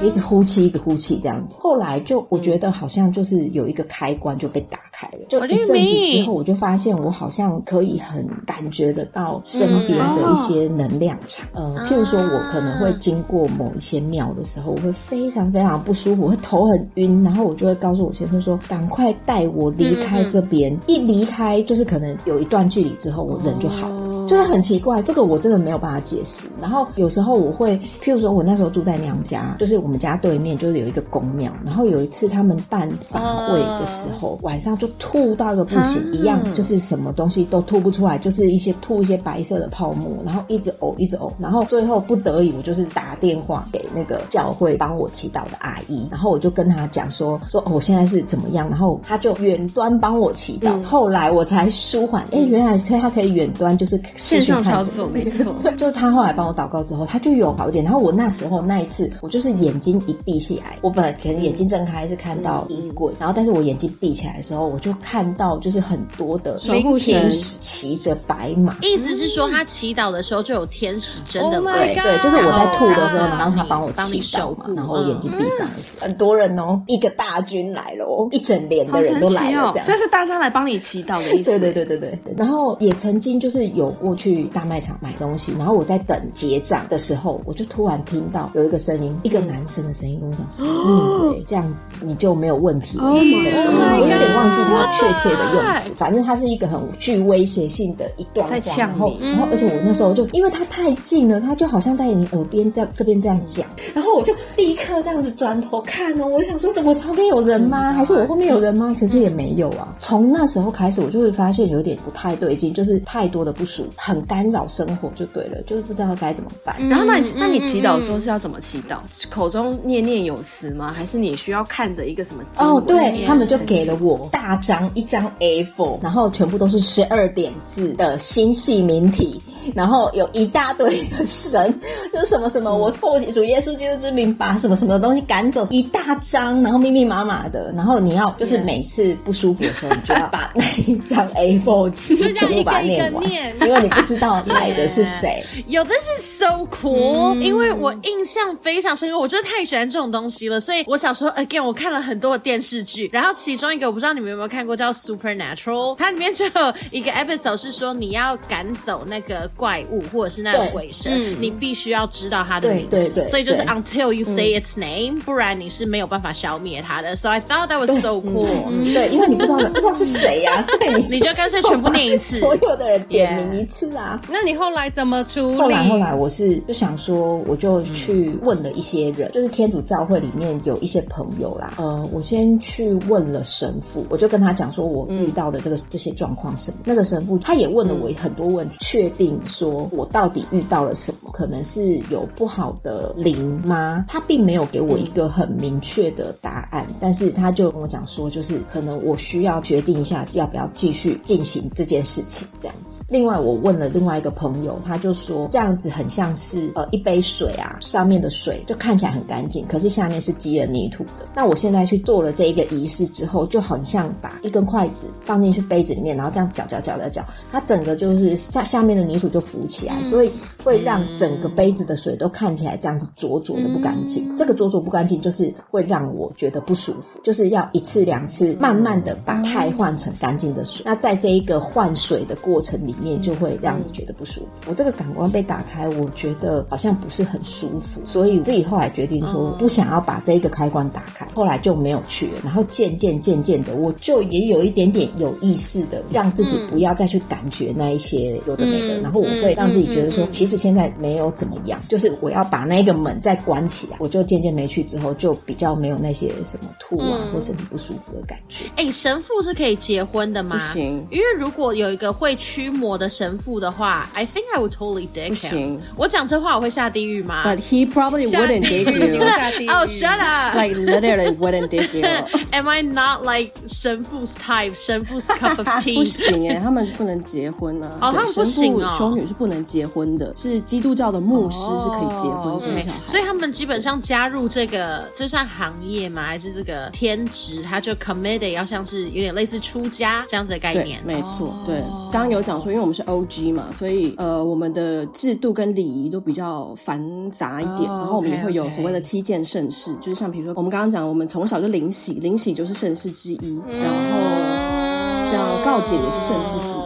S5: 一直呼气，一直呼气，这样子。后来就我觉得好像就是有一个开关就被打开了，就一阵子之后，我就发现我好像可以很感觉得到身边的一些能量场。呃，譬如说我可能会经过某一些庙的时候，我会非常非常不舒服，会头很晕，然后我就会告诉我先生说：“赶快带我离开这边。”一离开就是可能有一段距离之后，我人就好了。就是很奇怪，这个我真的没有办法解释。然后有时候我会，譬如说我那时候住在娘家，就是我们家对面就是有一个公庙。然后有一次他们办法会的时候，晚上就吐到一个不行，一样就是什么东西都吐不出来，就是一些吐一些白色的泡沫，然后一直呕一直呕。然后最后不得已，我就是打电话给那个教会帮我祈祷的阿姨，然后我就跟他讲说说我现在是怎么样，然后他就远端帮我祈祷。后来我才舒缓，哎，原来可以他可以远端就是。
S6: 线上操作没错，
S5: 就是他后来帮我祷告之后，他就有好一点。然后我那时候那一次，我就是眼睛一闭起来，我本来可能眼睛睁开是看到衣柜，然后但是我眼睛闭起来的时候，我就看到就是很多的守护天使骑着白马。
S1: 意思是说，他祈祷的时候就有天使真的来，
S5: 对，就是我在吐的时候，然后他帮我祈祷嘛，然后眼睛闭上的时候，很多人哦，一个大军来了哦，一整连的人都来了，这样，
S6: 所以是大家来帮你祈祷的意思。
S5: 对对对对对，然后也曾经就是有过。去大卖场买东西，然后我在等结账的时候，我就突然听到有一个声音，一个男生的声音跟我讲：“嗯，这样子你就没有问题了。”我有点忘记他确切的用词，反正他是一个很具威胁性的一段话。然后，然后，而且我那时候就因为他太近了，他就好像在你耳边在这边这样讲，然后我就立刻这样子转头看哦，我想说，怎么旁边有人吗？还是我后面有人吗？其实也没有啊。从那时候开始，我就会发现有点不太对劲，就是太多的不舒服。很干扰生活就对了，就是不知道该怎么办。
S6: 然后那你那你祈祷的时候是要怎么祈祷？口中念念有词吗？还是你需要看着一个什么？
S5: 哦，对，他们就给了我大张一张 A4，然后全部都是十二点字的新细明体。然后有一大堆的神，就是什么什么，我奉主耶稣基督之名把什么什么东西赶走，一大张，然后密密麻麻的。然后你要就是每次不舒服的时候，你就要把那一张 A4 纸全部把它念完，因为你不知道来的是谁。
S1: 有的是 so cool，因为我印象非常深刻，我真的太喜欢这种东西了。所以我小时候 again 我看了很多的电视剧，然后其中一个我不知道你们有没有看过叫 Supernatural，它里面就有一个 episode 是说你要赶走那个。怪物或者是那种鬼神，你必须要知道它的名字，对对，所以就是 until you say its name，不然你是没有办法消灭它的。So I thought that was so cool。
S5: 对，因为你不知道不知道是谁呀，所以你
S1: 你就干脆全部念一次，
S5: 所有的人点名一次啊。
S4: 那你后来怎么处理？
S5: 后来后来我是就想说，我就去问了一些人，就是天主教会里面有一些朋友啦。呃，我先去问了神父，我就跟他讲说我遇到的这个这些状况什么。那个神父他也问了我很多问题，确定。说我到底遇到了什么，可能是有不好的灵吗？他并没有给我一个很明确的答案，但是他就跟我讲说，就是可能我需要决定一下要不要继续进行这件事情这样子。另外，我问了另外一个朋友，他就说这样子很像是呃一杯水啊，上面的水就看起来很干净，可是下面是积了泥土的。那我现在去做了这一个仪式之后，就很像把一根筷子放进去杯子里面，然后这样搅搅搅搅搅，它整个就是下下面的泥土就浮起来，所以会让整个杯子的水都看起来这样子浊浊的不干净。这个浊浊不干净就是会让我觉得不舒服，就是要一次两次慢慢的把钛换成干净的水。那在这一个换水的过程里面，就会让你觉得不舒服。我这个感官被打开，我觉得好像不是很舒服，所以自己后来决定说不想要把这一个开关打开，后来就没有去了。然后渐渐渐渐的，我就也有一点点有意识的让自己不要再去感觉那一些有的没的，然后我会让自己觉得说，其实现在没有怎么样，就是我要把那个门再关起来，我就渐渐没去之后，就比较没有那些什么吐啊或身体不舒服的感觉。
S1: 哎，神父是可以结婚的吗？
S3: 不行，
S1: 因为如果有一个会驱魔的神父的话，I think I would totally him。不行，我讲这话我会下地狱吗
S3: ？But he probably wouldn't dig you.
S1: Oh, shut up!
S3: Like literally wouldn't dig you.
S1: Am I not like 神父 's type? 神父 's cup of tea？
S3: 不行哎，他们不能结婚啊。
S1: 哦，他们不行哦。
S3: 修女是不能结婚的，是基督教的牧师是可以结婚生小孩。
S1: 所以他们基本上加入这个这算行业嘛？还是这个天职？他就 committed 要像是有点类似出家这样子的概念。
S3: 没错，对。刚刚有讲说，因为我们是 OG 嘛，所以呃，我们的制度跟礼仪都比较繁杂一点。然后我们也会有所谓的七件盛事，就是像比如说我们刚刚讲，我们从小就领洗，领洗就是盛事之一。然后像告解也是盛事之一。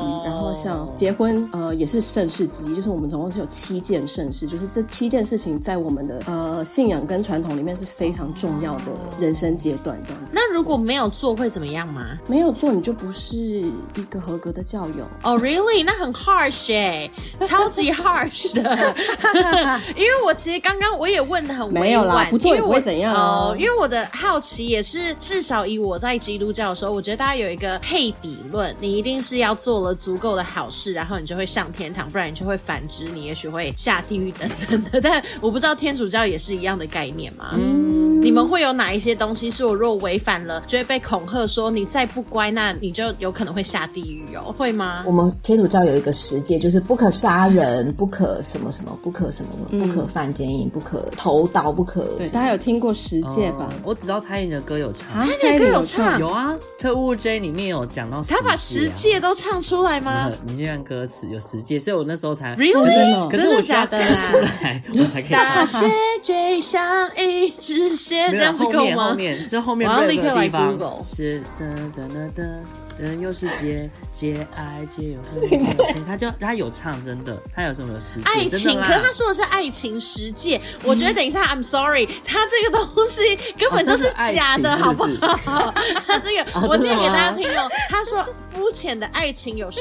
S3: 像结婚，呃，也是盛事之一，就是我们总共是有七件盛事，就是这七件事情在我们的呃信仰跟传统里面是非常重要的人生阶段，这样子。
S1: 那如果没有做会怎么样吗？
S3: 没有做你就不是一个合格的教友。
S1: 哦、oh,，really？那很 harsh 哎，超级 harsh 的。因为我其实刚刚我也问的很委婉，
S3: 没有啦，不做也不会怎样哦。
S1: 因为我的好奇也是，至少以我在基督教的时候，我觉得大家有一个配比论，你一定是要做了足够的。好事，然后你就会上天堂，不然你就会反之，你也许会下地狱等等的。但我不知道天主教也是一样的概念吗？嗯，你们会有哪一些东西是我若违反了，就会被恐吓说你再不乖，那你就有可能会下地狱哦？会吗？
S5: 我们天主教有一个十诫，就是不可杀人，不可什么什么，不可什么什么，不可犯奸淫，不可投刀，不可。
S3: 对，大家有听过十诫吧？
S2: 我只知道蔡依林的歌有唱，
S1: 蔡依林的歌有唱，
S2: 有啊，《特务 J》里面有讲到，
S1: 他把十诫都唱出来吗？
S2: 你就像歌词有十诫，所以我那时候才
S1: really
S3: 真的，
S2: 可是我下歌出来，我才可以唱。
S1: 大写 J 像一只蟹，这样子够吗？
S2: 后面这后面
S1: 我要立刻来
S2: Google。是的的的的。人又是皆皆爱皆有恨，他就他有唱，真的，他有什么十诫？
S1: 爱情，可是他说的是爱情十诫。我觉得等一下，I'm sorry，他这个东西根本就是假的，好不好？他这个 我念给大家听哦。他说肤浅的爱情有十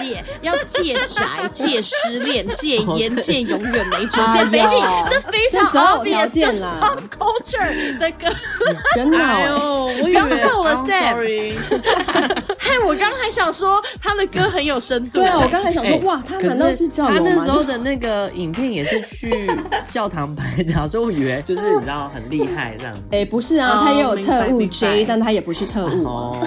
S1: 戒，要戒宅、戒失恋、戒烟、戒永远没主见。Baby，这非常 obvious，就是 pop culture 的歌。
S3: 真的，
S1: 我刚到了 Sam。嘿，我刚还想说他的歌很有深度。
S3: 对啊，我刚还想说，哇，他难道是教友吗？
S2: 他那时候的那个影片也是去教堂拍的，所以我以为就是你知道很厉害这样子。
S3: 哎，不是啊，他也有特务 J，但他也不是特务哦。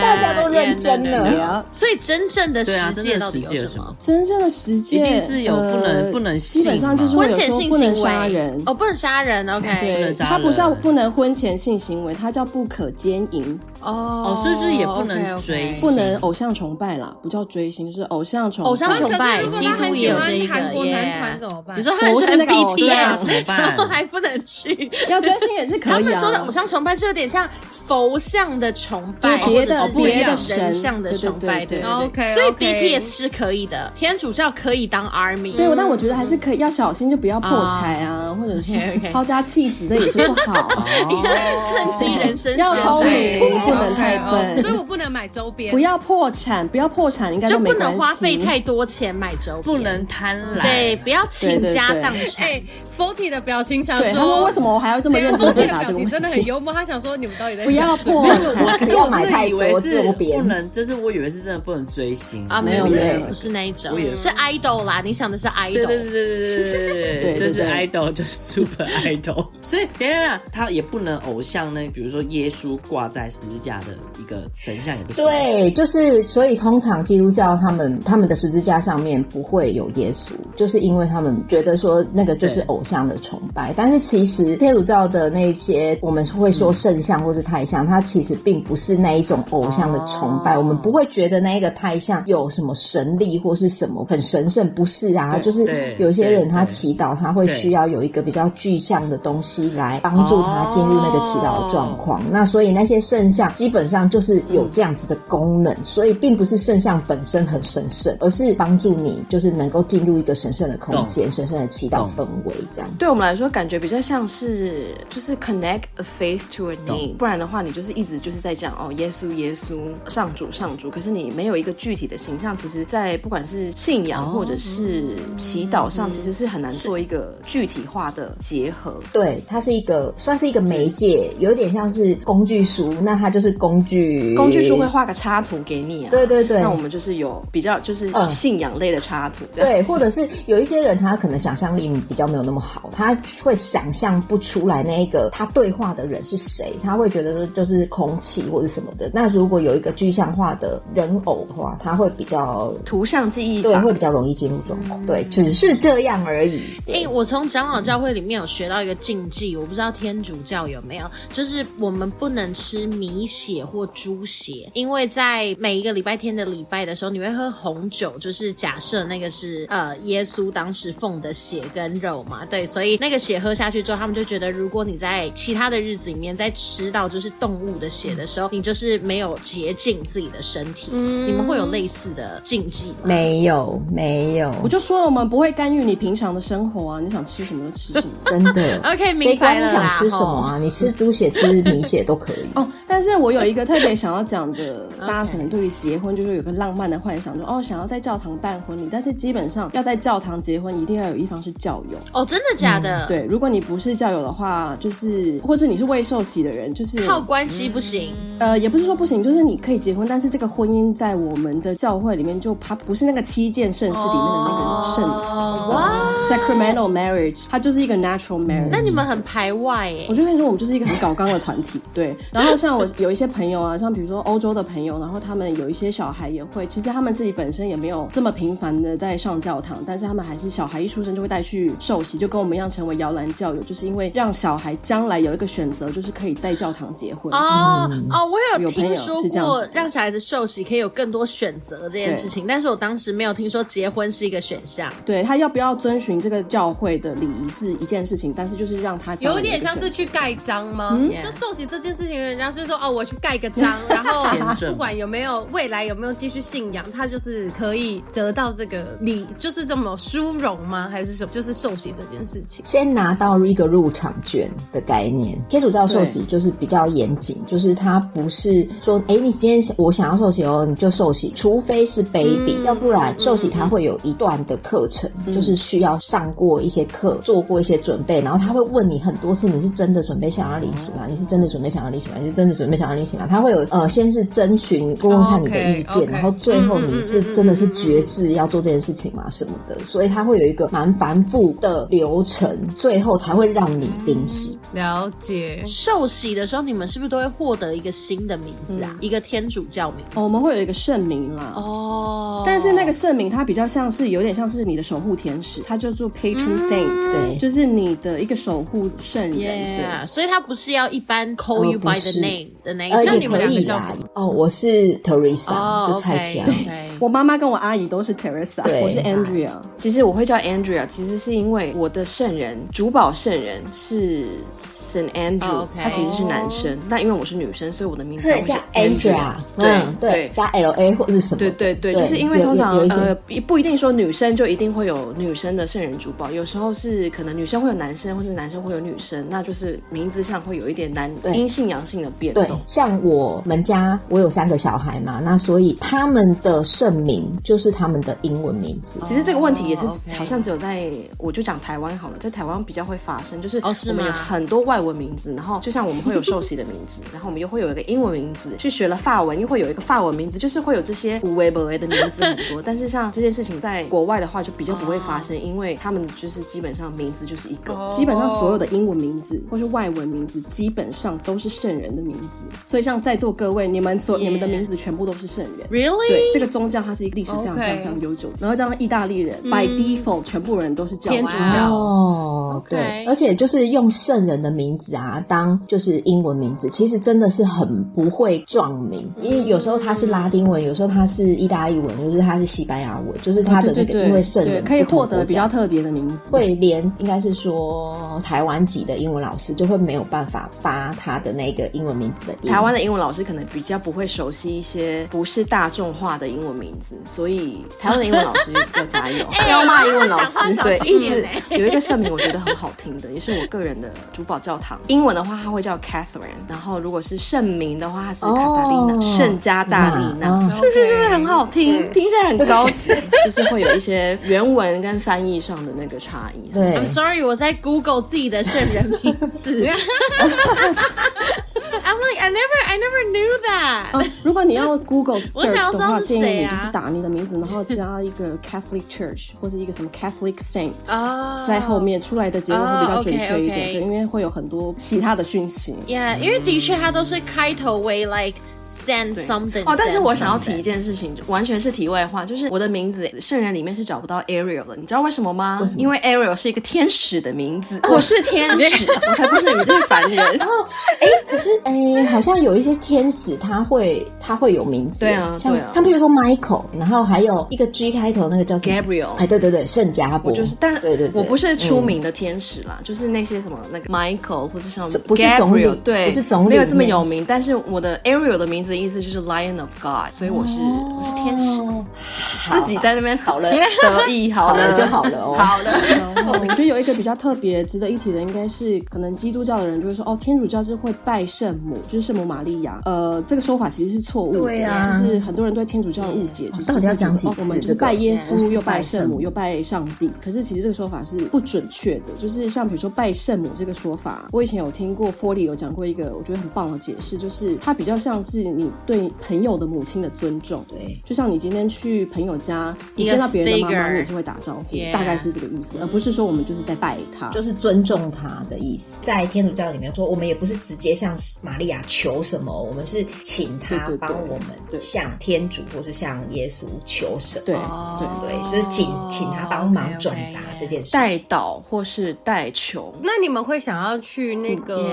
S5: 大家都认真了呀。
S1: 所以真正的实践到底有什么？
S3: 真正的实践
S2: 一定是有不能不能性，
S3: 基本上就是
S1: 婚前性
S3: 不能杀人
S1: 哦，不能杀人。OK，
S3: 对，他不叫不能婚前性行为，它叫不可奸淫。
S1: 哦，
S2: 是不是也不能追星？
S3: 不能偶像崇拜啦，不叫追星，就是偶像崇拜。
S1: 偶像崇拜，
S4: 如果他很喜欢韩国男团怎么办？
S1: 你说他是那个 BTS
S2: 怎么办？
S1: 还不能去？
S3: 要追星也是可以啊。他
S1: 们说的偶像崇拜是有点像佛像的崇拜，
S3: 别的别的
S1: 神像的崇拜，对
S4: OK。
S1: 所以 BTS 是可以的，天主教可以当 ARMY。
S3: 对，但我觉得还是可以，要小心，就不要破财啊，或者是 抛家弃子，这也是不好。
S1: 趁机人生
S3: 要聪明。能太笨，
S4: 所以我不能买周边。
S3: 不要破产，不要破产，应该。
S1: 就不能花费太多钱买周边，
S2: 不能贪婪，
S1: 对，不要倾家荡产。
S4: 哎，Forty 的表情想说，
S3: 他说为什么我还要这么认真回答这个问题？
S4: 真的很幽默，他想说你们到底在
S3: 不要破产，
S5: 不要买太多周边，
S2: 不能，就是我以为是真的不能追星
S1: 啊，没有没有，不是那一种，是。idol 啦，你想的是 idol，
S2: 对对对对对对 对，就是 idol，就是 super idol。所以等等，他也不能偶像呢，比如说耶稣挂在十字架的一个神像也不行。
S5: 对，就是所以通常基督教他们他们的十字架上面不会有耶稣，就是因为他们觉得说那个就是偶像的崇拜。但是其实天主教的那些我们会说圣像或是太像，它其实并不是那一种偶像的崇拜。我们不会觉得那一个太像有什么神力或是什么很神圣，不是啊？就是有些人他祈祷他会需要有一个比较具象的东西来帮助他进入那个祈祷的状况。那所以那些圣像基本上就是有这样子的功能，所以并不是圣像本身很神圣，而是帮助你就是能够进入一个神圣的空间、神圣的祈祷氛围这样。
S6: 对我们来说，感觉比较像是就是 connect a face to a name，不然的话，你就是一直就是在讲哦，耶稣耶稣，上主上主，可是你没有一个具体的形象。其实，在不管是信仰或者是祈祷上，其实是很难做一个具体化的结合。
S5: 对，它是一个算是一个媒介，有点像是工具书，那它就是工具。
S6: 工具书会画个插图给你啊。
S5: 对对对。
S6: 那我们就是有比较就是信仰类的插图。
S5: 对，或者是有一些人他可能想象力比较没有那么好，他会想象不出来那一个他对话的人是谁，他会觉得说就是空气或者什么的。那如果有一个具象化的人偶的话，他会比较
S6: 图像记忆，
S5: 对，会比较容易进入状况。嗯、对，只是这样而已。
S1: 哎、欸，我从长老教会里面有学到一个禁忌，我不知道天主教有没有，就是我们不能吃米血或猪血，因为在每一个礼拜天的礼拜的时候，你会喝红酒，就是假设那个是呃耶稣当时奉的血跟肉嘛，对，所以那个血喝下去之后，他们就觉得如果你在其他的日子里面在吃到就是动物的血的时候，你就是没有洁净自己的身体。嗯，你们会有类似的禁忌吗？
S5: 没有，没有。
S3: 我就说了，我们不会干预你平常的生活啊，你想吃什么就吃什么，
S5: 真的。
S1: OK，
S5: 谁管你想吃什么啊？你吃猪血、吃米血都可以。
S3: 哦，但是我有一个特别想要讲的，大家可能对于结婚就是有个浪漫的幻想，说哦，想要在教堂办婚礼，但是基本上要在教堂结婚，一定要有一方是教友。
S1: 哦，真的假的？
S3: 嗯、对，如果你不是教友的话，就是或者你是未受洗的人，就是
S1: 靠关系不行。
S3: 呃，也不是说不行，就是你可以结婚，但是这个婚姻在我们的教会里面，就它不是那个七件圣事里面的那个圣。哇，sacramental marriage，它就是一个 natural marriage。
S1: 那你们很排外耶？
S3: 我就跟你说，我们就是一个很搞刚的团体。对，然后像我有有一些朋友啊，像比如说欧洲的朋友，然后他们有一些小孩也会，其实他们自己本身也没有这么频繁的在上教堂，但是他们还是小孩一出生就会带去受洗，就跟我们一样成为摇篮教友，就是因为让小孩将来有一个选择，就是可以在教堂结婚。
S1: 哦哦，我有听说
S3: 是这样子，
S1: 让小孩子受洗可以有更多选择这件事情，但是我当时没有听说结婚是一个选项。
S3: 对，他要不要遵循这个教会的礼仪是一件事情，但是就是让他
S4: 有点像是去盖章吗？嗯，就受洗这件事情，人家是说哦，我去盖个章，然后不管有没有未来有没有继续信仰，他就是可以得到这个礼，就是这么殊荣吗？还是什么？就是受洗这件事情，
S5: 先拿到一个入场券的概念。天主教受洗就是比较严谨，就是他不是说，哎，你今天我想要受洗哦，你就受洗，除非是 baby，、嗯、要不然受洗他会有一段的课程，嗯、就是需要上过一些课，做过一些准备，然后他会问你很多次，你是真的准备想要领洗吗？你是真的准备想要领洗吗？你是真的准备想要领洗吗？他会有呃，先是征询问问看你的意见，okay, okay, 然后最后你是真的是决志要做这件事情吗？什么的，所以他会有一个蛮繁复的流程，最后才会让你领洗。
S4: 了解。
S1: 受洗的时候，你们是不是都会获得一个新的名字啊？嗯、一个天主教名字？
S3: 哦，我们会有一个圣名啦。哦，但是那个圣名它比较像是有点像是你的守护天使，它叫做 Patron Saint，、嗯、对，就是你的一个守护圣人。Yeah, 对，
S1: 所以它不是要一般 call you by the name、哦、的那一种。
S5: 呃、
S1: 那你们两个叫什么？
S5: 哦，我是 Teresa，、哦、就蔡霞。
S1: 对。
S3: 我妈妈跟我阿姨都是 Teresa，我是 Andrea。
S6: 其实我会叫 Andrea，其实是因为我的圣人主保圣人是 Saint Andrew，他其实是男生，但因为我是女生，所以我的名字
S5: 叫 Andrea。对对，加 L A 或者是什么？
S6: 对对对，就是因为通常呃不一定说女生就一定会有女生的圣人主保，有时候是可能女生会有男生，或者男生会有女生，那就是名字上会有一点男阴性阳性的变动。
S5: 对，像我们家我有三个小孩嘛，那所以他们的圣名就是他们的英文名字。
S6: 其实这个问题也是好像只有在我就讲台湾好了，在台湾比较会发生，就是我们有很多外文名字，然后就像我们会有寿喜的名字，然后我们又会有一个英文名字，去学了法文又会有一个法文名字，就是会有这些无为不为的名字很多。但是像这件事情在国外的话就比较不会发生，因为他们就是基本上名字就是一个，
S3: 基本上所有的英文名字或是外文名字基本上都是圣人的名字。所以像在座各位，你们所你们的名字全部都是圣人。
S1: Really？
S3: 对，这个宗教它是一个历史非常非常非常悠久。然后这样意大利人 by default 全部人都是教主教。
S5: 哦，对，而且就是用圣人的名字啊当就是英文名字，其实真的是很不会撞名，因为有时候它是拉丁文，有时候它是意大利文，有时候它是西班牙文，就是它的那个因为圣人
S3: 可以获得比较特别的名字，
S5: 会连应该是说台湾籍的英文老师就会没有办法发他的那个英文名字的。
S6: 台湾的英文老师可能比较不会熟悉一些不是大众化的英文名字，所以台湾的英文老师要加油。要骂英文老师，对，一直 有一个圣名我觉得很好听的，也是我个人的主保教堂。英文的话，它会叫 Catherine，然后如果是圣名的话，它是卡塔丽娜，圣加大利娜，是不是很好听？听起来很高级，就是会有一些原文跟翻译上的那个差异。
S5: 对
S1: ，I'm sorry，我在 Google 自己的圣人名字。I'm like I never I never knew that。
S3: Uh, 如果你要 Google search 的话，建议你就是打你的名字，然后加一个 Catholic Church 或者一个什么 Catholic Saint，、oh, 在后面出来的结果会比较准确一点，oh, okay, okay. 对，因为会有很多其他的讯息。
S1: Yeah，、嗯、因为的确它都是开头为 like send something。
S6: 哦，但是我想要提一件事情，完全是题外话，就是我的名字圣人里面是找不到 Ariel 的，你知道为什么吗？为么？因为 Ariel 是一个天使的名字，我是天使，我才不是你这个凡人。
S5: 然后，哎，可是。哎，好像有一些天使，他会他会有名字，
S6: 对啊，
S5: 像他比如说 Michael，然后还有一个 G 开头那个叫
S6: Gabriel，
S5: 哎，对对对，圣加波，
S6: 就是，但
S5: 对对，
S6: 我不是出名的天使啦，就是那些什么那个 Michael 或者像
S5: 不是总理，
S6: 对，
S5: 不是总理，
S6: 没有这么有名，但是我的 Ariel 的名字的意思就是 Lion of God，所以我是我是天使，自己在那边好了。得意，好了。
S5: 就好了哦，
S6: 好了。
S3: 然后我觉得有一个比较特别值得一提的，应该是可能基督教的人就会说，哦，天主教是会拜圣母，就是圣母玛。利亚，呃，这个说法其实是错误的，对啊，就是很多人对天主教的误解，就是
S5: 到底要讲几次？
S3: 我们就是拜耶稣，又拜圣母，又拜上帝。可是其实这个说法是不准确的，就是像比如说拜圣母这个说法，我以前有听过 Forty 有讲过一个我觉得很棒的解释，就是它比较像是你对朋友的母亲的尊重，对，就像你今天去朋友家，你见到别人的妈妈，你也是会打招呼，大概是这个意思，而不是说我们就是在拜他，
S5: 就是尊重他的意思。在天主教里面说，我们也不是直接向玛利亚求什么。我们是请他帮我们向天主或是向耶稣求神，
S3: 对
S5: 对。对，所以请请他帮忙转达这件事，
S6: 代祷或是代求。
S4: 那你们会想要去那个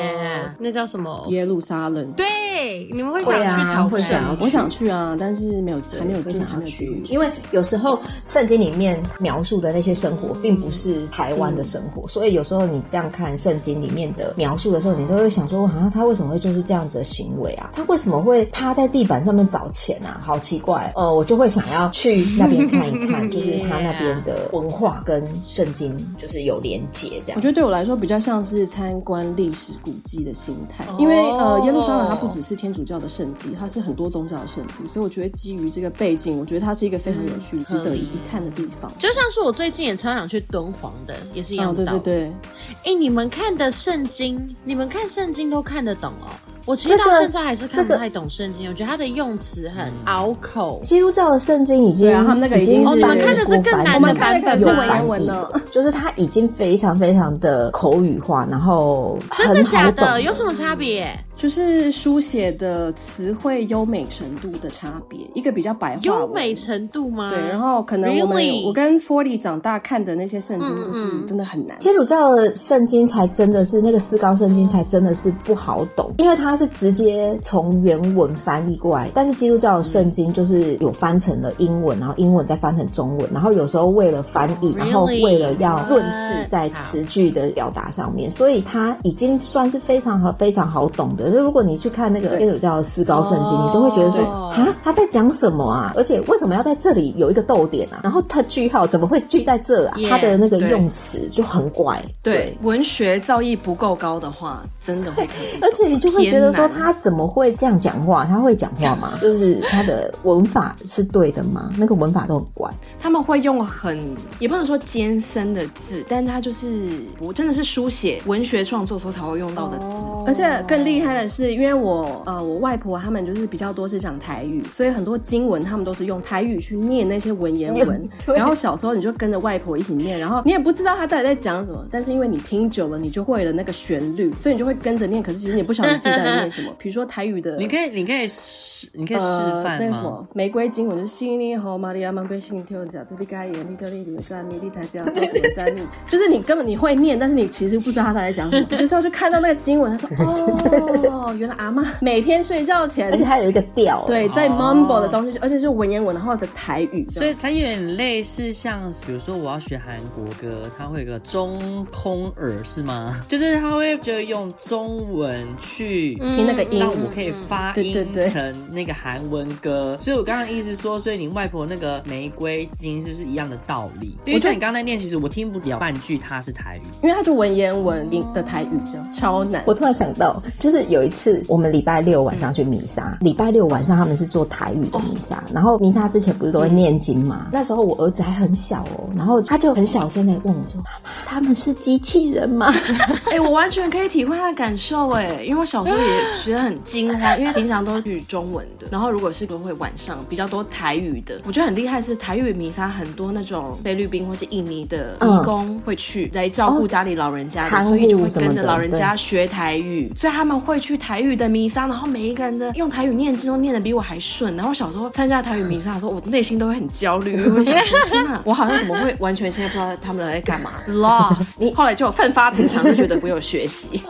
S4: 那叫什么？
S3: 耶路撒冷？
S4: 对，你们会想去朝圣？
S3: 我想去啊，但是没有还没有真的还没有去，
S5: 因为有时候圣经里面描述的那些生活并不是台湾的生活，所以有时候你这样看圣经里面的描述的时候，你都会想说，好像他为什么会做出这样子的行为啊？他为什么会趴在地板上面找钱啊？好奇怪！呃，我就会想要去那边看一看，就是他那边的文化跟圣经就是有连结这样。
S3: 我觉得对我来说比较像是参观历史古迹的心态，因为呃，耶路撒冷它不只是天主教的圣地，它是很多宗教的圣地，所以我觉得基于这个背景，我觉得它是一个非常有趣、值得一看的地方。
S1: 就像是我最近也超想去敦煌的，也是一样的。
S3: 对对对。
S1: 哎，你们看的圣经，你们看圣经都看得懂哦？我其实到现在还是看不太懂圣经，我觉得他的用词很拗口。
S5: 基督教的圣经已经，
S3: 他们那个已经是我
S1: 们看的是更难的版本，
S3: 是文言文了，
S5: 就是它已经非常非常的口语化，然后
S1: 真的假的？有什么差别？
S3: 就是书写的词汇优美程度的差别，一个比较白话。
S1: 优美程度吗？
S3: 对，然后可能我们我跟 Forty 长大看的那些圣经都是真的很难。
S5: 天主教的圣经才真的是那个思高圣经才真的是不好懂，因为它。它是直接从原文翻译过来，但是基督教的圣经就是有翻成了英文，然后英文再翻成中文，然后有时候为了翻译，然后为了要润饰在词句的表达上面，所以它已经算是非常好、非常好懂的。就如果你去看那个天主教的思高圣经，你都会觉得说啊，他在讲什么啊？而且为什么要在这里有一个逗点啊？然后他句号怎么会句在这啊？他的那个用词就很怪。
S6: 对，文学造诣不够高的话，真的会。
S5: 而且你就会觉得说，他怎么会这样讲话？他会讲话吗？就是他的文法是对的吗？那个文法都很怪。
S6: 他们会用很也不能说艰深的字，但他就是我真的是书写文学创作时候才会用到的字。
S3: 而且更厉害的是，因为我呃我外婆他们就是比较多是讲台语，所以很多经文他们都是用台语去念那些文言文。然后小时候你就跟着外婆一起念，然后你也不知道他到底在讲什么，但是因为你听久了，你就会了那个旋律，所以你就会跟着念。可是其实你不晓得自己在念什么。比如说台语的，
S2: 你可以你可以示你可以示范吗？
S3: 呃、那个什么玫瑰经文就是心里和玛利亚曼贝心跳讲，这里该演里头里里面在米里台这样说的在里，就是你 根本你会念，但是你其实不知道他在讲什么，就是要去看到那个经文，他说哦，原来阿嬷每天睡觉前，
S5: 而且他有一个调，
S3: 对，在 mumble 的东西，而且是文言文，然后的台语，
S2: 所以它有点类似像，比如说我要学韩国歌，它会有个中空耳是吗？就是他会就用中文去
S3: 听那个音，
S2: 让我可以发音成那个韩文歌。所以我刚刚意思说，所以你外婆那个玫瑰金是不是一样的道理？因为像你刚才念，其实我听不了半句，它是台语，
S3: 因为它是文言文的台语，超难。
S5: 我突然想到，就是有一次我们礼拜六晚上去弥撒，礼拜六晚上他们是做台语的弥撒，然后弥撒之前不是都会念经吗？那时候我儿子还很小哦，然后他就很小声的问我说：“妈妈，他们是机器人吗？”
S6: 哎，我完全可以体会他的感受哎，因为我小时候也觉得很惊慌，因为平常都是语中文的，然后如果是都会晚上比较多台语的，我觉得很厉害是台语弥撒很多那种菲律宾或是印尼的义工会去来照顾家里老人家的，所以就会跟着老人家学台语，所以他们会去台语的弥撒，然后每一个人的用台语念经都念得比我还顺，然后小时候参加台语弥撒的时候，我内心都会很焦虑，因为想说天哪，我好像怎么会完全现在不知道他们在干嘛，lost。你后来就奋发图强，就觉得不用学习。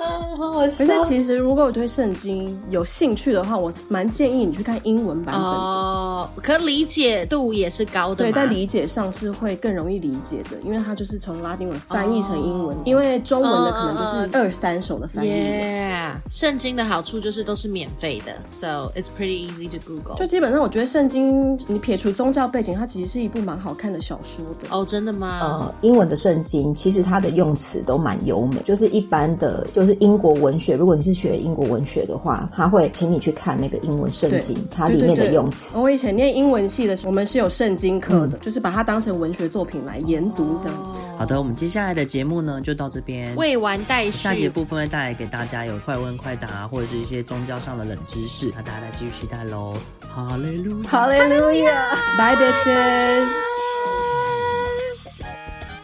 S3: 可是其实如果我对圣经有兴趣的话，我蛮建议你去看英文版本
S1: 哦，可理解度也是高的。
S3: 对，在理解上是会更容易理解的，因为它就是从拉丁文翻译成英文，因为中文的可能就是二三手的翻译。
S1: Yeah，圣经的好处就是都是免费的，so it's pretty easy to Google。
S3: 就基本上我觉得圣经，你撇除宗教背景，它其实是一部蛮好看的小说的。
S1: 哦，真的吗？
S5: 呃，英文的圣经其实它的用词都蛮优美，就是一般的，就是英国文学。如果你是学英国文学的话，他会请你去看那个英文圣经，它里面的用词。
S3: 我以前念英文系的时候，我们是有圣经课的，嗯、就是把它当成文学作品来研读这样子。
S2: 好的，我们接下来的节目呢，就到这边
S1: 未完待续。
S2: 下节部分会带来给大家有快问快答，或者是一些宗教上的冷知识，那大家再继续期待喽。哈利路亚，
S3: 哈利路亚，Bye bitches。